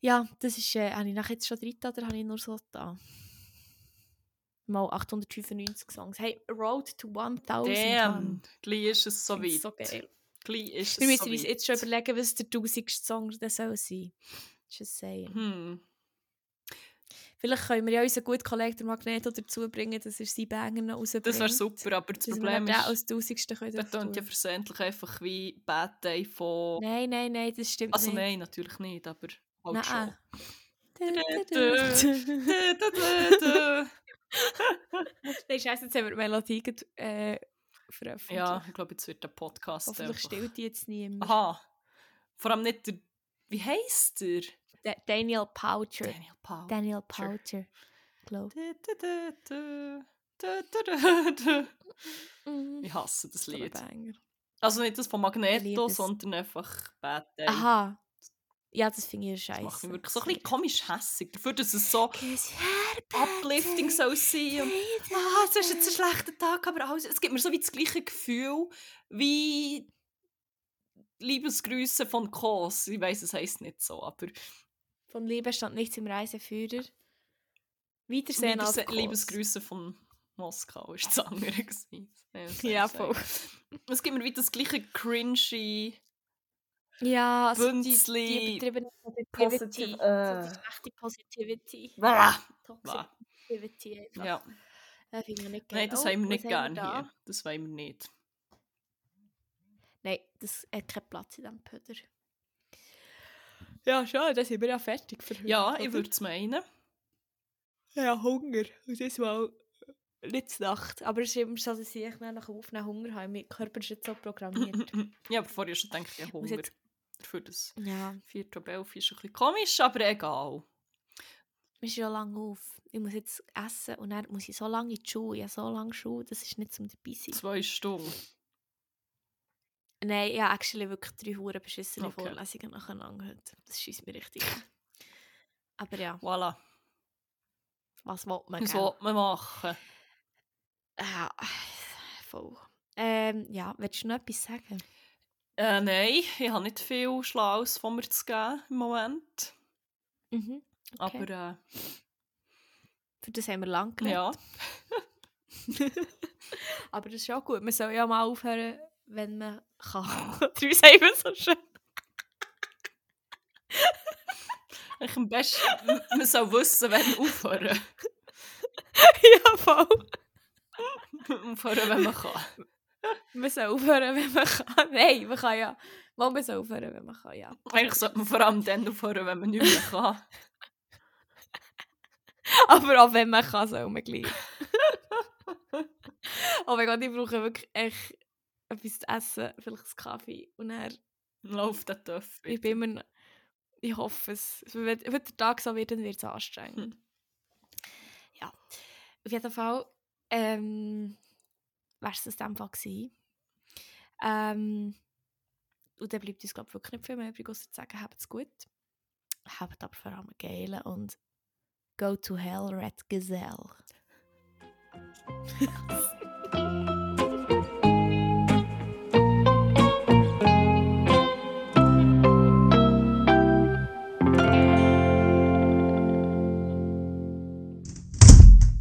Ja, das ist... Äh, habe ich nachher jetzt schon drin oder habe ich nur so da? Mal 895 Songs. Hey, Road to 1000 Damn, gleich ist es so weit. So geil. Gleich ist Wir müssen so uns weit. jetzt schon überlegen, was der tausendste Song das soll sein. Just saying. Hm. Vielleicht können wir ja unseren guten Kollegen Magneto dazu bringen, dass er seine Banger noch rausbringt. Das wäre super, aber das Dass wir Problem ist, als tausendsten können der tönt ja versehentlich einfach wie Bad Day von... Nein, nein, nein, das stimmt Also nicht. nein, natürlich nicht, aber halt Nein. schon. [laughs] Nein, scheiße, jetzt haben wir die Melodie äh, veröffentlicht. ja, ich glaube, jetzt wird der Podcast Hoffentlich einfach... stillt die jetzt niemand. Aha. Vor allem nicht der... Wie heisst der? Da Daniel Poucher. Daniel Paul. Daniel Poucher. Glaube Ich hasse das Lied. Also nicht das von Magneto, sondern einfach Bad Day. Aha. Ja, das finde ich Das scheiße. macht mich wirklich so ein bisschen komisch hässig. Dafür, dass es so uplifting soll sein und ah, es ist jetzt ein schlechter Tag, aber alles, es gibt mir so wie das gleiche Gefühl wie Liebesgrüße von Kos. Ich weiß, es heisst nicht so, aber Von Liebe stand nichts im Reiseführer. Wiedersehen auf Liebes Kurs. Liebesgrüße von Moskau ist das andere. [laughs] das soll Ja, voll. Es gibt mir wie das gleiche cringy Ja, also die, Bünzli, die Positive- Positivity. äh. So die schlechte Positivity. Toxic Blah. Positivity einfach. Ja, Das finde ich nicht geil. nein, das Oh, haben wir was nicht gern da? hier. Das wollen wir nicht. Nein, das hat keinen Platz in diesem Pöder. Ja, schon, dann sind wir ja fertig für heute. Ja, ich würde es meinen. Ja, Hunger. Und das mal nicht zur Nacht. Aber es ist immer so, dass ich nach dem Aufnehmen Hunger habe. Mein Körper ist jetzt so programmiert. [laughs] ja, aber vorher schon gedacht, ich habe Hunger. Dafür das ja, 4. ab 11 ist ein bisschen komisch, aber egal. wir sind ja lange auf. Ich muss jetzt essen und dann muss ich so lange in die Schule. Ich habe so lange Schule, das ist nicht zum dabei sein. Zwei Stunden. Nein, ich habe actually wirklich drei Huren beschissene Okay. Vorlesungen nacheinander heute. Das schießt mir richtig. Aber ja, Voilà. was will man, Was will man machen? Ja, voll. Ähm, ja, willst du noch etwas sagen? Äh, nein, ich habe nicht viel Schlaues von mir zu geben im Moment. Mhm. Okay. Aber Für das haben wir lang äh, geredet. ja, [laughs] Aber das ist auch gut. Man soll ja mal aufhören, wenn man kann. [laughs] Drei sagen wir so schön. ich am besten, man soll wissen, wenn aufhören. [laughs] ja, voll. aufhören, wenn man kann. Aufhören, wenn man kann. Nein, man kann ja. Mal, man soll aufhören, wenn man kann, ja. Eigentlich sollte man vor allem dann aufhören, wenn man nicht mehr kann. Aber auch wenn man kann, soll man gleich. oh mein Gott, ich brauche wirklich echt etwas zu essen, vielleicht einen Kaffee und dann Läuft der Töff. Ich bin immer ich hoffe es. Wenn, wenn der Tag so wird, dann wird es anstrengend. Hm. Ja, auf jeden Fall ähm, wäre es in dem Fall gewesen. Ähm, und dann bleibt uns, glaube ich, wirklich nicht viel mehr übrig, außer zu sagen, habt es gut. Habt aber vor allem geilen und go to hell, Red Gazelle. [laughs]